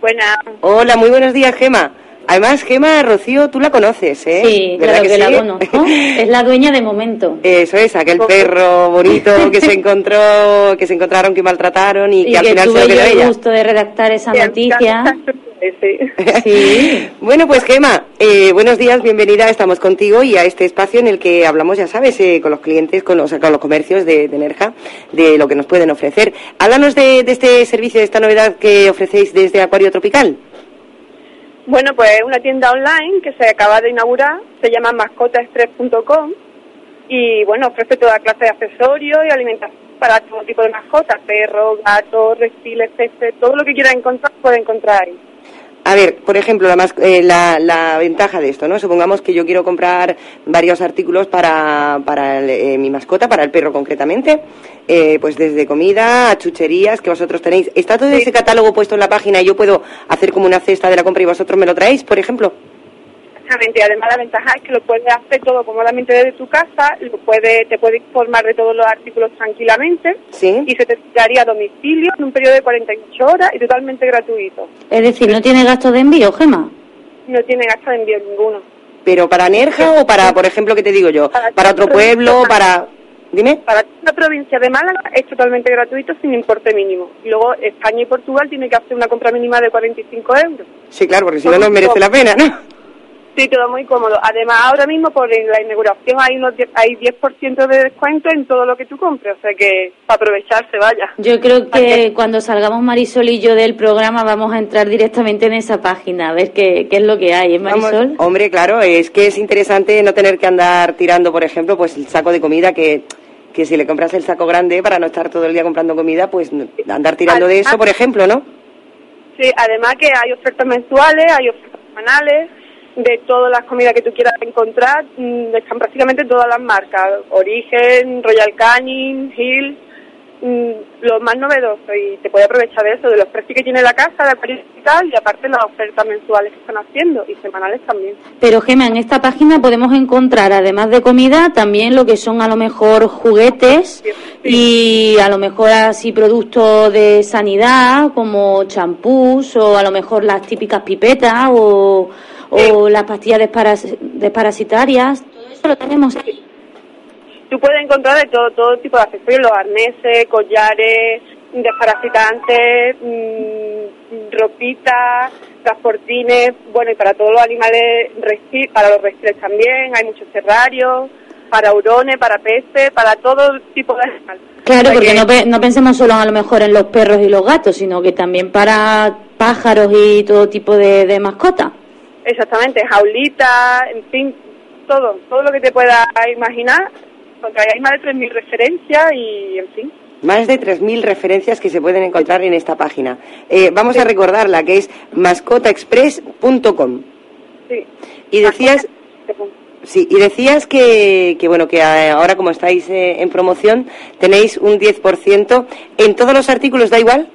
Buenas. Hola, muy buenos días, Gema. Además, Gema, Rocío, tú la conoces, ¿eh? Sí, ¿Verdad claro que, la sí? conozco. Es la dueña de momento. Eso es, aquel perro bonito que se encontró, que se encontraron, que maltrataron y, Y que al que final se tuve lo yo quedó el ella. gusto de redactar esa noticia. Sí. bueno, pues Gema, eh, buenos días, bienvenida, estamos contigo y a este espacio en el que hablamos, ya sabes, eh, con los clientes, con los, con los comercios de, de Nerja, de lo que nos pueden ofrecer. Háblanos de, de este servicio, de esta novedad que ofrecéis desde Acuario Tropical. Bueno, pues es una tienda online que se acaba de inaugurar, se llama mascotastress.com y bueno, ofrece toda clase de accesorios y alimentación para todo tipo de mascotas, perros, gatos, reptiles, peces, todo lo que quiera encontrar puede encontrar ahí. A ver, por ejemplo, la, mas- eh, la, la ventaja de esto, ¿no? Supongamos que yo quiero comprar varios artículos para, para el, eh, mi mascota, para el perro concretamente, eh, pues desde comida a chucherías que vosotros tenéis. ¿Está todo ese catálogo puesto en la página y yo puedo hacer como una cesta de la compra y vosotros me lo traéis, por ejemplo? Exactamente, además la ventaja es que lo puedes hacer todo cómodamente desde tu casa, lo puede, te puede informar de todos los artículos tranquilamente Sí. y se te daría a domicilio en un periodo de 48 horas y totalmente gratuito. Es decir, no tiene gasto de envío, Gema. No tiene gasto de envío ninguno. ¿Pero para Nerja o para, por ejemplo, qué te digo yo? ¿Para otro pueblo? ¿Para...? Dime. Para la provincia de Málaga es totalmente gratuito sin importe mínimo. Y luego España y Portugal tienen que hacer una compra mínima de 45 euros. Sí, claro, porque si no, no merece la pena, ¿no? Sí, todo muy cómodo. Además, ahora mismo por la inauguración hay unos 10, hay 10% de descuento en todo lo que tú compres. O sea que para aprovecharse, vaya. Yo creo que cuando salgamos Marisol y yo del programa vamos a entrar directamente en esa página a ver qué, qué es lo que hay, ¿eh, Vamos, Marisol? hombre, claro, es que es interesante no tener que andar tirando, por ejemplo, pues el saco de comida que que si le compras el saco grande para no estar todo el día comprando comida, pues andar tirando de eso, por ejemplo, ¿no? Sí, además que hay ofertas mensuales, hay ofertas semanales de todas las comidas que tú quieras encontrar. mm, Están prácticamente todas las marcas. Origen, Royal Canin, Hill, mm, lo más novedoso. Y te puedes aprovechar de eso, de los precios que tiene la casa, de Acuario y tal, y aparte las ofertas mensuales que están haciendo y semanales también. Pero Gema, en esta página podemos encontrar, además de comida, también lo que son a lo mejor juguetes y a lo mejor así productos de sanidad como champús o a lo mejor las típicas pipetas o, o las pastillas desparas- desparasitarias. Todo eso lo tenemos ahí. Tú puedes encontrar de todo, todo tipo de accesorios, los arneses, collares, desparasitantes, mm, ropita, transportines, bueno, y para todos los animales, para los reptiles también, hay muchos terrarios, para hurones, para peces, para todo tipo de animales. Claro, porque que- no, pe- no pensemos solo a lo mejor en los perros y los gatos, sino que también para pájaros y todo tipo de, de mascotas. Exactamente, jaulitas, en fin, todo, todo lo que te puedas imaginar, porque hay más de 3.000 referencias y, en fin. Más de 3.000 referencias que se pueden encontrar en esta página. Eh, vamos a recordarla, que es mascotaexpress.com. Sí. Y decías... Sí, y decías que, que bueno que ahora como estáis eh, en promoción tenéis un 10% en todos los artículos, ¿da igual?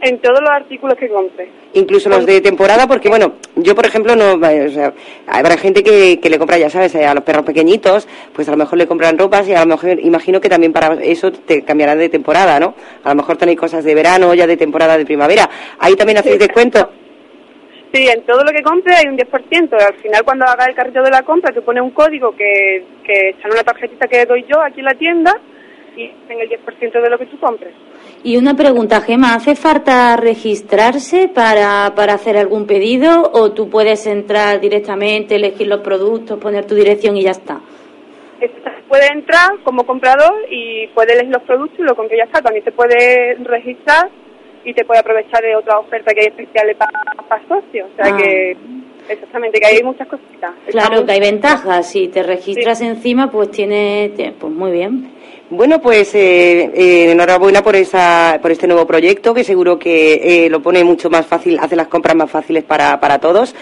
En todos los artículos que compre. Incluso los de temporada, porque bueno, yo por ejemplo no, o sea, habrá gente que, que le compra, ya sabes, a los perros pequeñitos, pues a lo mejor le compran ropas y a lo mejor imagino que también para eso te cambiará de temporada, ¿no? A lo mejor tenéis cosas de verano, ya de temporada de primavera. Ahí también hacéis descuento. Sí, en todo lo que compre hay un 10%. Al final, cuando hagas el carrito de la compra, tú pones un código que, que está en una tarjetita que doy yo aquí en la tienda y en el 10% de lo que tú compres. Y una pregunta, Gema, ¿hace falta registrarse para, para hacer algún pedido o tú puedes entrar directamente, elegir los productos, poner tu dirección y ya está? Puedes entrar como comprador y puedes elegir los productos y lo compras y ya está. También te puedes registrar y te puede aprovechar de otras ofertas que hay especiales para, para socios. O sea Ah. que, exactamente, que hay muchas cositas. Claro Estamos- que hay ventajas, si te registras encima pues tiene- pues muy bien. Bueno, pues eh, eh, enhorabuena por esa, por este nuevo proyecto que seguro que eh, lo pone mucho más fácil, hace las compras más fáciles para, para todos.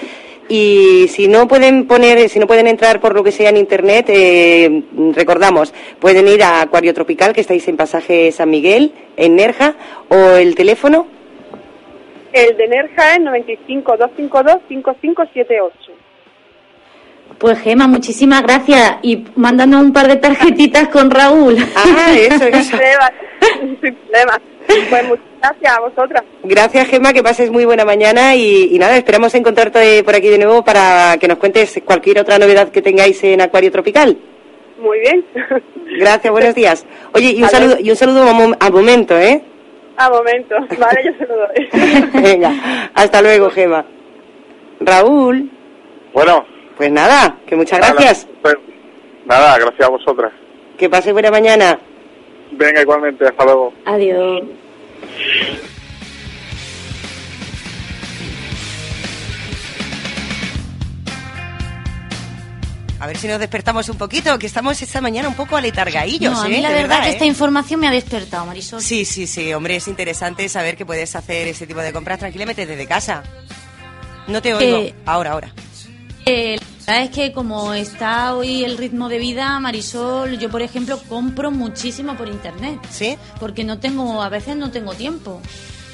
Y si no pueden poner, si no pueden entrar por lo que sea en internet, eh, recordamos, pueden ir a Acuario Tropical, que estáis en pasaje San Miguel, en Nerja, o el teléfono. El de Nerja es 95 252 5578. Pues Gema, muchísimas gracias y mándanos un par de tarjetitas con Raúl. Ah, eso, eso. Sin problema. Sin problema. Pues muchas gracias a vosotras. Gracias, Gemma, que pases muy buena mañana y, y nada, esperamos encontrarte por aquí de nuevo para que nos cuentes cualquier otra novedad que tengáis en Acuario Tropical. Muy bien. Gracias, buenos días. Oye, y un saludo, y un saludo a, mom- a momento, ¿eh? A momento. Vale, yo se lo doy. Venga, hasta luego, Gema. Raúl. Bueno. Pues nada, que muchas Nada, gracias. pues, nada, gracias a vosotras. Que pase buena mañana. Venga, igualmente, hasta luego. Adiós. A ver si nos despertamos un poquito, que estamos esta mañana un poco aletargaillos, No, a ¿eh? mí la De verdad, que ¿eh? esta información me ha despertado, Marisol. Sí, sí, sí, hombre, es interesante saber que puedes hacer ese tipo de compras tranquilamente desde casa. No te oigo. Eh, Ahora, ahora. Eh, la verdad es que como está hoy el ritmo de vida, Marisol, yo por ejemplo compro muchísimo por internet. ¿Sí? Porque no tengo, a veces no tengo tiempo.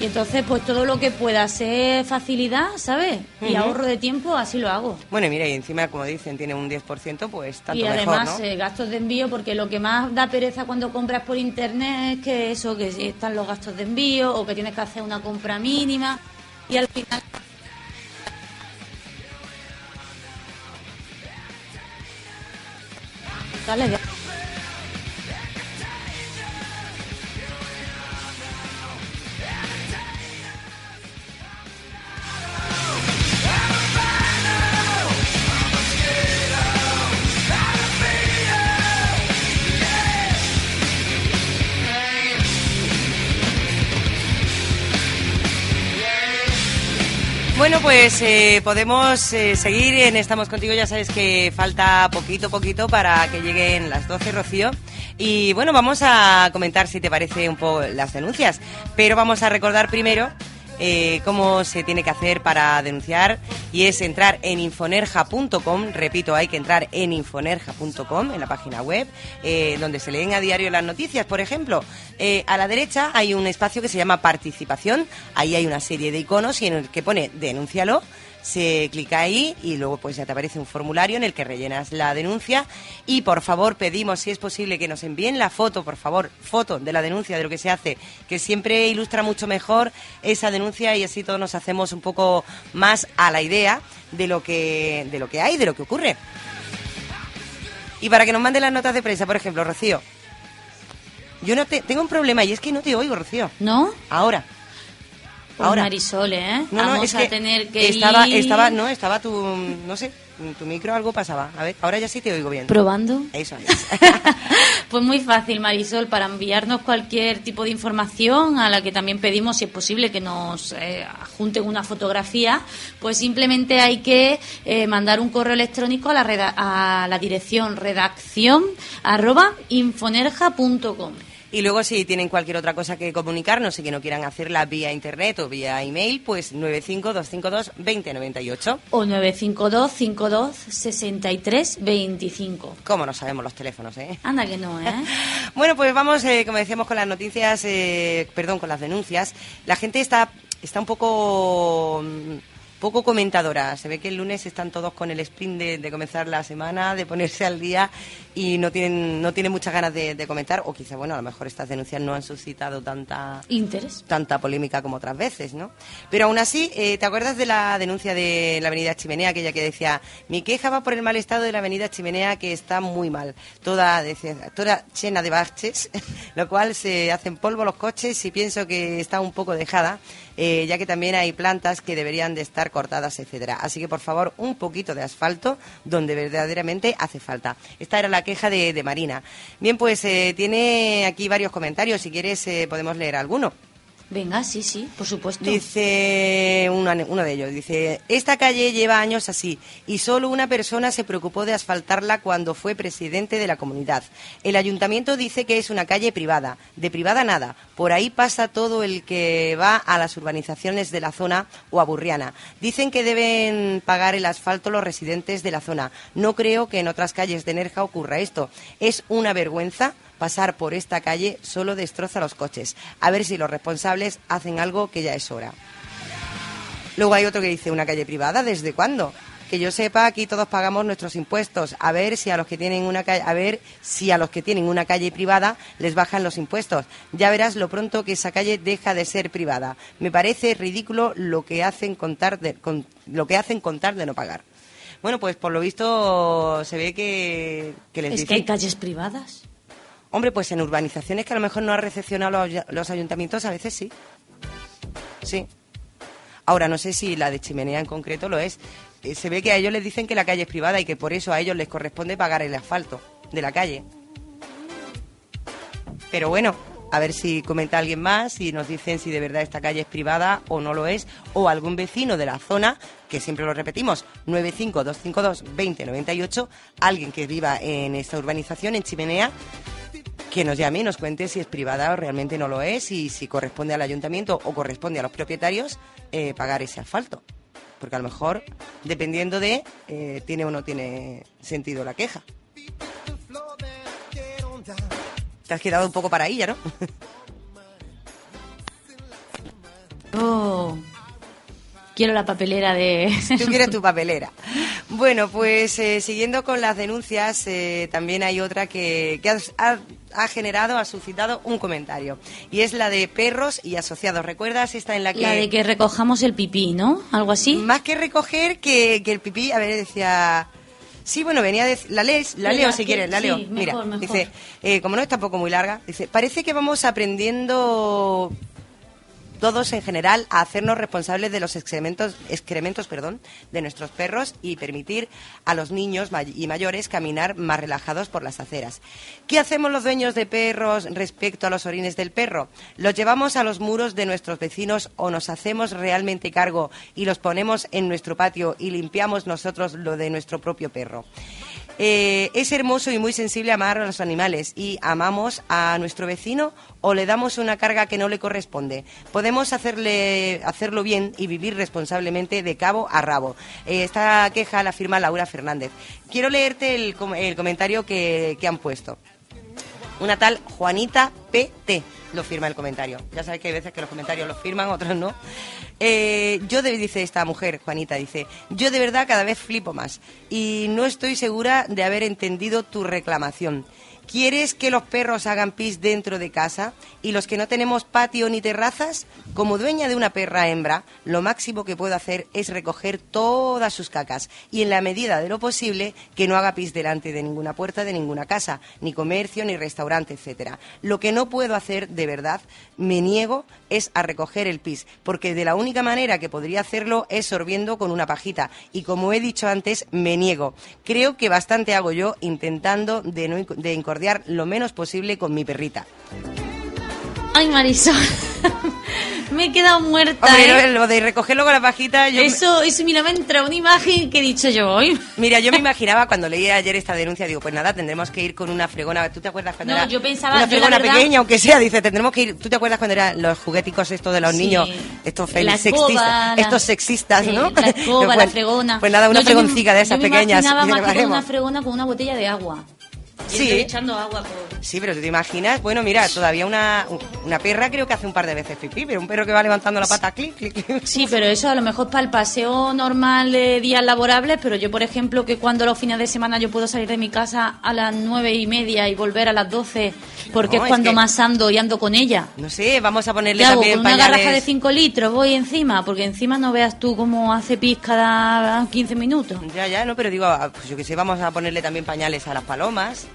Y entonces pues todo lo que pueda ser facilidad, ¿sabes? Y ahorro de tiempo, así lo hago. Bueno, y mira, y encima, como dicen, tiene un 10%, pues tanto y mejor, además ¿no? eh, gastos de envío, porque lo que más da pereza cuando compras por internet es que eso, que están los gastos de envío o que tienes que hacer una compra mínima y al final... Dale, Bueno, pues eh, podemos eh, seguir en Estamos Contigo. Ya sabes que falta poquito, poquito para que lleguen las 12, Rocío. Y bueno, vamos a comentar, si te parece, un poco las denuncias. Pero vamos a recordar primero eh, cómo se tiene que hacer para denunciar. Y es entrar en infonerja.com. Repito, hay que entrar en infonerja.com, en la página web, eh, donde se leen a diario las noticias. Por ejemplo, eh, a la derecha hay un espacio que se llama participación. Ahí hay una serie de iconos y en el que pone denúncialo. Se clica ahí y luego pues ya te aparece un formulario en el que rellenas la denuncia y por favor pedimos si es posible que nos envíen la foto, por favor, foto de la denuncia de lo que se hace, que siempre ilustra mucho mejor esa denuncia y así todos nos hacemos un poco más a la idea de lo que de lo que hay, de lo que ocurre. Y para que nos manden las notas de prensa, por ejemplo, Rocío. Yo no te, tengo un problema y es que no te oigo, Rocío. ¿No? Ahora. Ahora. Marisol, ¿eh? No, no, Vamos es a que tener que estaba, ir estaba, no, estaba tu, no sé, tu micro algo pasaba. A ver, ahora ya sí te oigo bien. probando. Eso es. Pues muy fácil, Marisol, para enviarnos cualquier tipo de información a la que también pedimos, si es posible, que nos eh, adjunten una fotografía, pues simplemente hay que eh, mandar un correo electrónico a la, reda- a la dirección redacción arroba infonerja.com. Y luego si tienen cualquier otra cosa que comunicarnos y que no quieran hacerla vía internet o vía email, pues 952522098. O 952 52 63 25. ¿Cómo no sabemos los teléfonos, eh? Anda que no, ¿eh? Bueno, pues vamos, eh, como decíamos, con las noticias, eh, perdón, con las denuncias. La gente está, está un poco, mm, poco comentadora. Se ve que el lunes están todos con el sprint de, de comenzar la semana, de ponerse al día y no tienen, no tienen muchas ganas de, de comentar. O quizá, bueno, a lo mejor estas denuncias no han suscitado tanta Interés. tanta polémica como otras veces, ¿no? Pero aún así, eh, ¿te acuerdas de la denuncia de la Avenida Chimenea, aquella que decía, mi queja va por el mal estado de la Avenida Chimenea, que está muy mal, toda, decía, toda llena de baches, lo cual se hacen polvo los coches y pienso que está un poco dejada, eh, ya que también hay plantas que deberían de estar cortadas, etcétera. Así que, por favor, un poquito de asfalto donde verdaderamente hace falta. Esta era la queja de, de Marina. Bien, pues eh, tiene aquí varios comentarios, si quieres eh, podemos leer alguno. Venga, sí, sí, por supuesto. Dice uno, uno de ellos, dice, esta calle lleva años así y solo una persona se preocupó de asfaltarla cuando fue presidente de la comunidad. El ayuntamiento dice que es una calle privada, de privada nada, por ahí pasa todo el que va a las urbanizaciones de la zona o a Burriana. Dicen que deben pagar el asfalto los residentes de la zona. No creo que en otras calles de Nerja ocurra esto. Es una vergüenza pasar por esta calle solo destroza los coches. A ver si los responsables hacen algo que ya es hora. Luego hay otro que dice, ¿una calle privada? ¿Desde cuándo? Que yo sepa, aquí todos pagamos nuestros impuestos. A ver si a los que tienen una calle, a ver si a los que tienen una calle privada les bajan los impuestos. Ya verás lo pronto que esa calle deja de ser privada. Me parece ridículo lo que hacen contar de, con- lo que hacen contar de no pagar. Bueno, pues por lo visto se ve que, que les Es dicen... que hay calles privadas. Hombre, pues en urbanizaciones que a lo mejor no ha recepcionado los, ayuntamientos, a veces sí. Sí. Ahora, no sé si la de Chimenea en concreto lo es. Eh, se ve que a ellos les dicen que la calle es privada y que por eso a ellos les corresponde pagar el asfalto de la calle. Pero bueno, a ver si comenta alguien más y nos dicen si de verdad esta calle es privada o no lo es, o algún vecino de la zona, que siempre lo repetimos, 952522098, alguien que viva en esta urbanización, en Chimenea, que nos llame y nos cuente si es privada o realmente no lo es y si corresponde al ayuntamiento o corresponde a los propietarios eh, pagar ese asfalto. Porque a lo mejor, dependiendo de, eh, tiene o no tiene sentido la queja. Te has quedado un poco para ella, ¿no? Oh, quiero la papelera de... Tú quieres tu papelera. Bueno, pues eh, siguiendo con las denuncias, eh, también hay otra que, que ha, ha- ha generado, ha suscitado un comentario. Y es la de perros y asociados. ¿Recuerdas esta en la que... La de que recojamos el pipí, ¿no? Algo así. Más que recoger, que, que el pipí, a ver, decía... Sí, bueno, venía de... La lees, la leo si quieres, la sí, leo. mejor, Mira, mejor. dice, eh, como no es tampoco muy larga, dice, parece que vamos aprendiendo todos en general a hacernos responsables de los excrementos, excrementos perdón, de nuestros perros y permitir a los niños y mayores caminar más relajados por las aceras. ¿Qué hacemos los dueños de perros respecto a los orines del perro? ¿Los llevamos a los muros de nuestros vecinos o nos hacemos realmente cargo y los ponemos en nuestro patio y limpiamos nosotros lo de nuestro propio perro? Eh, es hermoso y muy sensible amar a los animales y amamos a nuestro vecino o le damos una carga que no le corresponde. Podemos hacerle, hacerlo bien y vivir responsablemente de cabo a rabo. Eh, esta queja la firma Laura Fernández. Quiero leerte el, el comentario que, que han puesto. Una tal Juanita PT lo firma el comentario. Ya sabes que hay veces que los comentarios los firman, otros no. Eh, yo, dice esta mujer, Juanita, dice, yo de verdad cada vez flipo más y no estoy segura de haber entendido tu reclamación. ¿Quieres que los perros hagan pis dentro de casa? Y los que no tenemos patio ni terrazas, como dueña de una perra hembra, lo máximo que puedo hacer es recoger todas sus cacas y en la medida de lo posible que no haga pis delante de ninguna puerta de ninguna casa, ni comercio, ni restaurante, etcétera. Lo que no puedo hacer de verdad, me niego, es a recoger el pis, porque de la única manera que podría hacerlo es sorbiendo con una pajita y como he dicho antes, me niego. Creo que bastante hago yo intentando de, no, de lo menos posible con mi perrita. Ay, Marisol. me he quedado muerta. Hombre, ¿eh? lo de recogerlo con la pajita. Yo eso, eso, mira, me entra una imagen que he dicho yo hoy. Mira, yo me imaginaba cuando leí ayer esta denuncia, digo, pues nada, tendremos que ir con una fregona. ¿Tú te acuerdas cuando no, era yo pensaba, una yo fregona verdad, pequeña, aunque sea? Dice, tendremos que ir. ¿Tú te acuerdas cuando eran los jugueticos estos de los Sí. niños? Estos La sexistas, estos sexistas, sí, ¿no? La escoba, Pues- la fregona. Pues nada, una No, yo me- fregoncica de esas yo me pequeñas. imaginaba más que con una fregona con una botella de agua. Y Sí. estoy echando agua por... Sí, pero tú te imaginas, bueno, mira, todavía una, una perra creo que hace un par de veces pipí, pero un perro que va levantando la pata, clic, clic, clic. Sí, pero eso a lo mejor para el paseo normal de días laborables, pero yo, por ejemplo, que cuando los fines de semana yo puedo salir de mi casa a las nueve y media y volver a las doce, porque No, es es cuando que- más ando y ando con ella. No sé, vamos a ponerle ¿Qué hago? también Con una pañales. garrafa de 5 litros voy encima, porque encima no veas tú cómo hace pis cada 15 minutos. Ya, ya, no, pero digo, ah, pues yo que sé, vamos a ponerle también pañales a las palomas.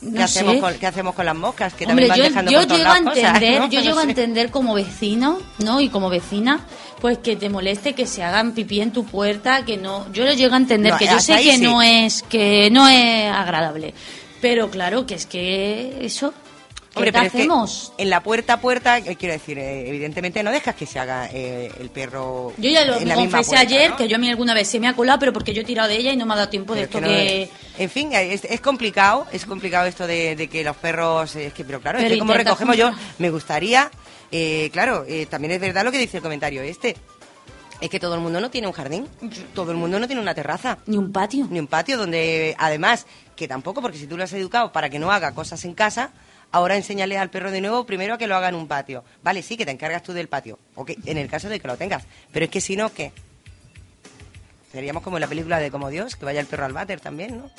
¿Qué, No hacemos sé. con, ¿Qué hacemos con las moscas? Que Hombre, también van yo, dejando yo llego a lados cosas, entender, ¿no? yo No llego a sé. entender como vecino, ¿no? Y como vecina, pues que te moleste que se hagan pipí en tu puerta, que no, yo lo llego a entender, No, que yo sé que sí. no es, que no es agradable. Pero claro, que es que eso, ¿qué Hombre, te pero es que hacemos? en la puerta a puerta, eh, quiero decir, eh, evidentemente no dejas que se haga eh, el perro Yo ya lo en la confesé puerta, ayer, ¿no? que yo a mí alguna vez se me ha colado, pero porque yo he tirado de ella y no me ha dado tiempo de esto es que en fin, es, es complicado, es complicado esto de, de que los perros, es que, pero claro, Pero es que como recogemos yo, me gustaría, eh, claro, eh, también es verdad lo que dice el comentario este, es que todo el mundo no tiene un jardín, todo el mundo no tiene una terraza. Ni un patio. Ni un patio donde, además, que tampoco, porque si tú lo has educado para que no haga cosas en casa, ahora enséñale al perro de nuevo primero a que lo haga en un patio. Vale, sí, que te encargas tú del patio, ok, en el caso de que lo tengas, pero es que si no, ¿qué? Seríamos como en la película de Como Dios, que vaya el perro al váter también, ¿no?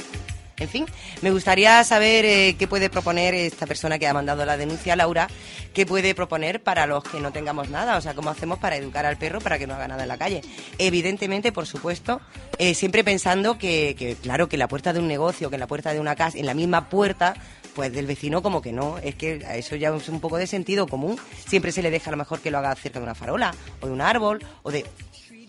En fin, me gustaría saber eh, qué puede proponer esta persona que ha mandado la denuncia, Laura, qué puede proponer para los que no tengamos nada, o sea, cómo hacemos para educar al perro para que no haga nada en la calle. Evidentemente, por supuesto, eh, siempre pensando que, que, claro, que la puerta de un negocio, que en la puerta de una casa, en la misma puerta, pues del vecino como que no, es que a eso ya es un poco de sentido común. Siempre se le deja a lo mejor que lo haga cerca de una farola, o de un árbol, o de...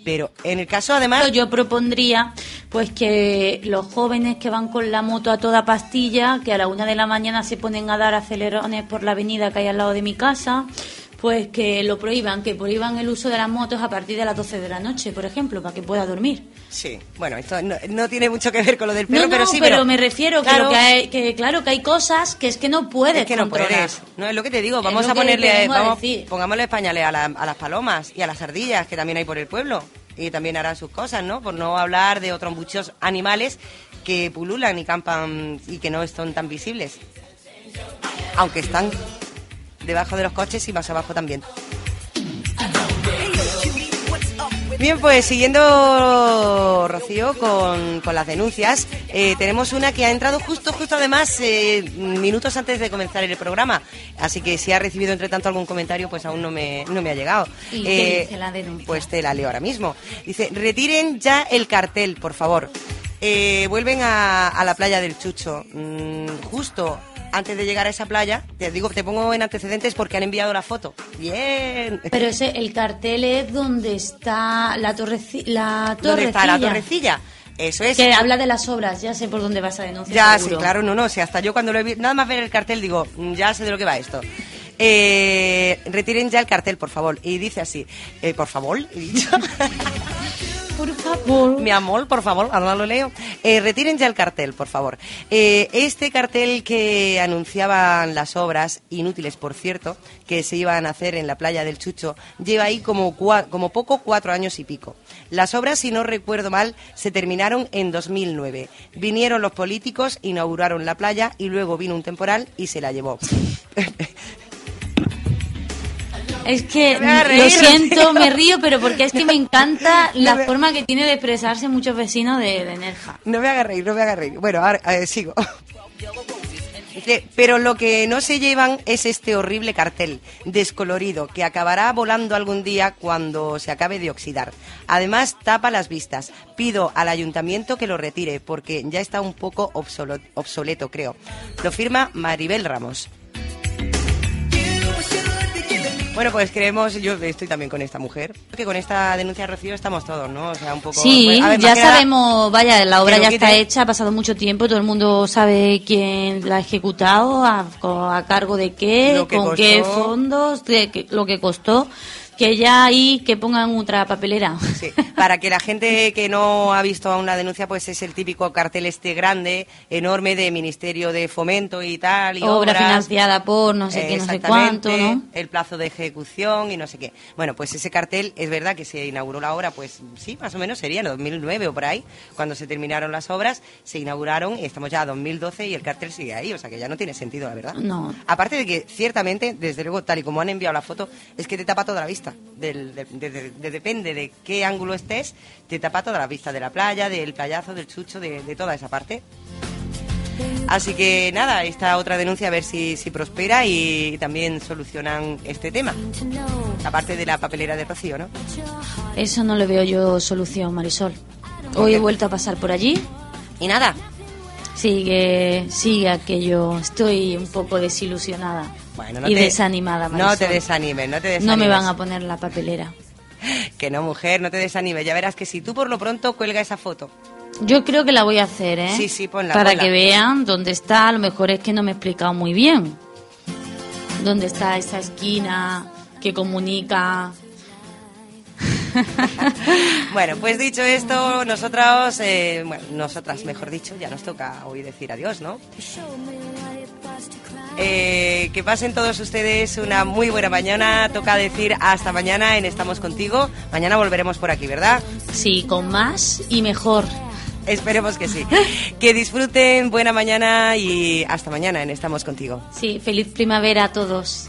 Pero en el caso además... Yo propondría pues que los jóvenes que van con la moto a toda pastilla, que a la una de la mañana se ponen a dar acelerones por la avenida que hay al lado de mi casa, pues que lo prohíban, que prohíban el uso de las motos a partir de las 12 de la noche, por ejemplo, para que pueda dormir. Sí, bueno, esto no, no tiene mucho que ver con lo del perro, no, no, pero sí, pero, me refiero claro, que, hay, que claro que hay cosas que es que no puedes es que no puedes. No es lo que te digo, vamos a ponerle, a vamos, decir. pongámosle pañales a, la- a las palomas y a las ardillas que también hay por el pueblo y también harán sus cosas, ¿no? Por no hablar de otros muchos animales que pululan y campan y que no son tan visibles, aunque están debajo de los coches y más abajo también. Bien, pues siguiendo, Rocío, con, con las denuncias, eh, tenemos una que ha entrado justo, justo además, eh, minutos antes de comenzar el programa. Así que si ha recibido entre tanto algún comentario, pues aún no me, no me ha llegado. ¿Y Eh, dice la denuncia? Pues te la leo ahora mismo. Dice, retiren ya el cartel, por favor. Eh, vuelven a, a la playa del Chucho. Mm, justo antes de llegar a esa playa, te digo, te pongo en antecedentes porque han enviado la foto. Bien. Pero ese, el cartel es donde está la, torreci la ¿Dónde está la torrecilla. torrecilla? Eso es. Que habla de las obras, ya sé por dónde vas a denunciar. Ya, seguro. sí, claro, no, no. Si hasta yo cuando lo he visto, nada más ver el cartel digo, "Mm, ya sé de lo que va esto. Eh, retiren ya el cartel, por favor. Y dice así, eh, por favor, he dicho. Por favor. Mi amor, por favor, ahora lo leo. Eh, retiren ya el cartel, por favor. Eh, este cartel que anunciaban las obras, inútiles por cierto, que se iban a hacer en la playa del Chucho, lleva ahí como, como poco cuatro años y pico. Las obras, si no recuerdo mal, se terminaron en 2009. Vinieron los políticos, inauguraron la playa y luego vino un temporal y se la llevó. Es que lo siento, me río, pero porque es que me encanta la me- forma que tiene de expresarse muchos vecinos de, de Nerja. No me haga reír, no me haga reír. Bueno, ahora eh, sigo. Pero lo que no se llevan es este horrible cartel descolorido que acabará volando algún día cuando se acabe de oxidar. Además, tapa las vistas. Pido al ayuntamiento que lo retire porque ya está un poco obsoleto, creo. Lo firma Maribel Ramos. Bueno, pues creemos, yo estoy también con esta mujer, que con esta denuncia de Rocío estamos todos, ¿no? O sea, un poco... Sí, bueno, a ver, ya que nada- sabemos, vaya, la obra que ya está hecha, ha pasado mucho tiempo, todo el mundo sabe quién la ha ejecutado, a, a cargo de qué, que con qué fondos, de qué- lo que costó, que ya ahí que pongan otra papelera. Sí, para que la gente que no ha visto aún la denuncia, pues es el típico cartel este grande, enorme de Ministerio de Fomento y tal, y Obra obras. financiada por no sé qué, no sé cuánto, ¿no? El plazo de ejecución y no sé qué. Bueno, pues ese cartel es verdad que se inauguró la obra, pues sí, más o menos sería en 2009 o por ahí, cuando se terminaron las obras, se inauguraron y estamos ya a 2012 y el cartel sigue ahí, o sea que ya no tiene sentido, la verdad. No. Aparte de que ciertamente, desde luego, tal y como han enviado la foto, es que te tapa toda la vista. Del, de- de- de- de- depende de qué ángulo estés, te tapa toda la vista de la playa, del playazo, del chucho, de, de toda esa parte. Así que nada, esta otra denuncia a ver si, si prospera y también solucionan este tema. Aparte de la papelera de Rocío, ¿no? Eso no le veo yo solución, Marisol. Hoy he vuelto a pasar por allí. ¿Y nada? Sigue, sigue aquello. Estoy un poco desilusionada Bueno, no y te- desanimada, No Marisol. te desanimes, no te desanimes. No me van a poner la papelera. Que no, mujer, no te desanimes. Ya verás que si tú por lo pronto cuelga esa foto. Yo creo que la voy a hacer, ¿eh? Sí, sí, ponla, Para ponla. que vean dónde está. A lo mejor es que no me he explicado muy bien. Dónde está esa esquina que comunica. Bueno, pues dicho esto, nosotros, eh, bueno, nosotras, mejor dicho, ya nos toca hoy decir adiós, ¿no? Eh, que pasen todos ustedes una muy buena mañana. Toca decir hasta mañana en Estamos Contigo. Mañana volveremos por aquí, ¿verdad? Sí, con más y mejor. Esperemos que sí. Que disfruten, buena mañana y hasta mañana en Estamos Contigo. Sí, feliz primavera a todos.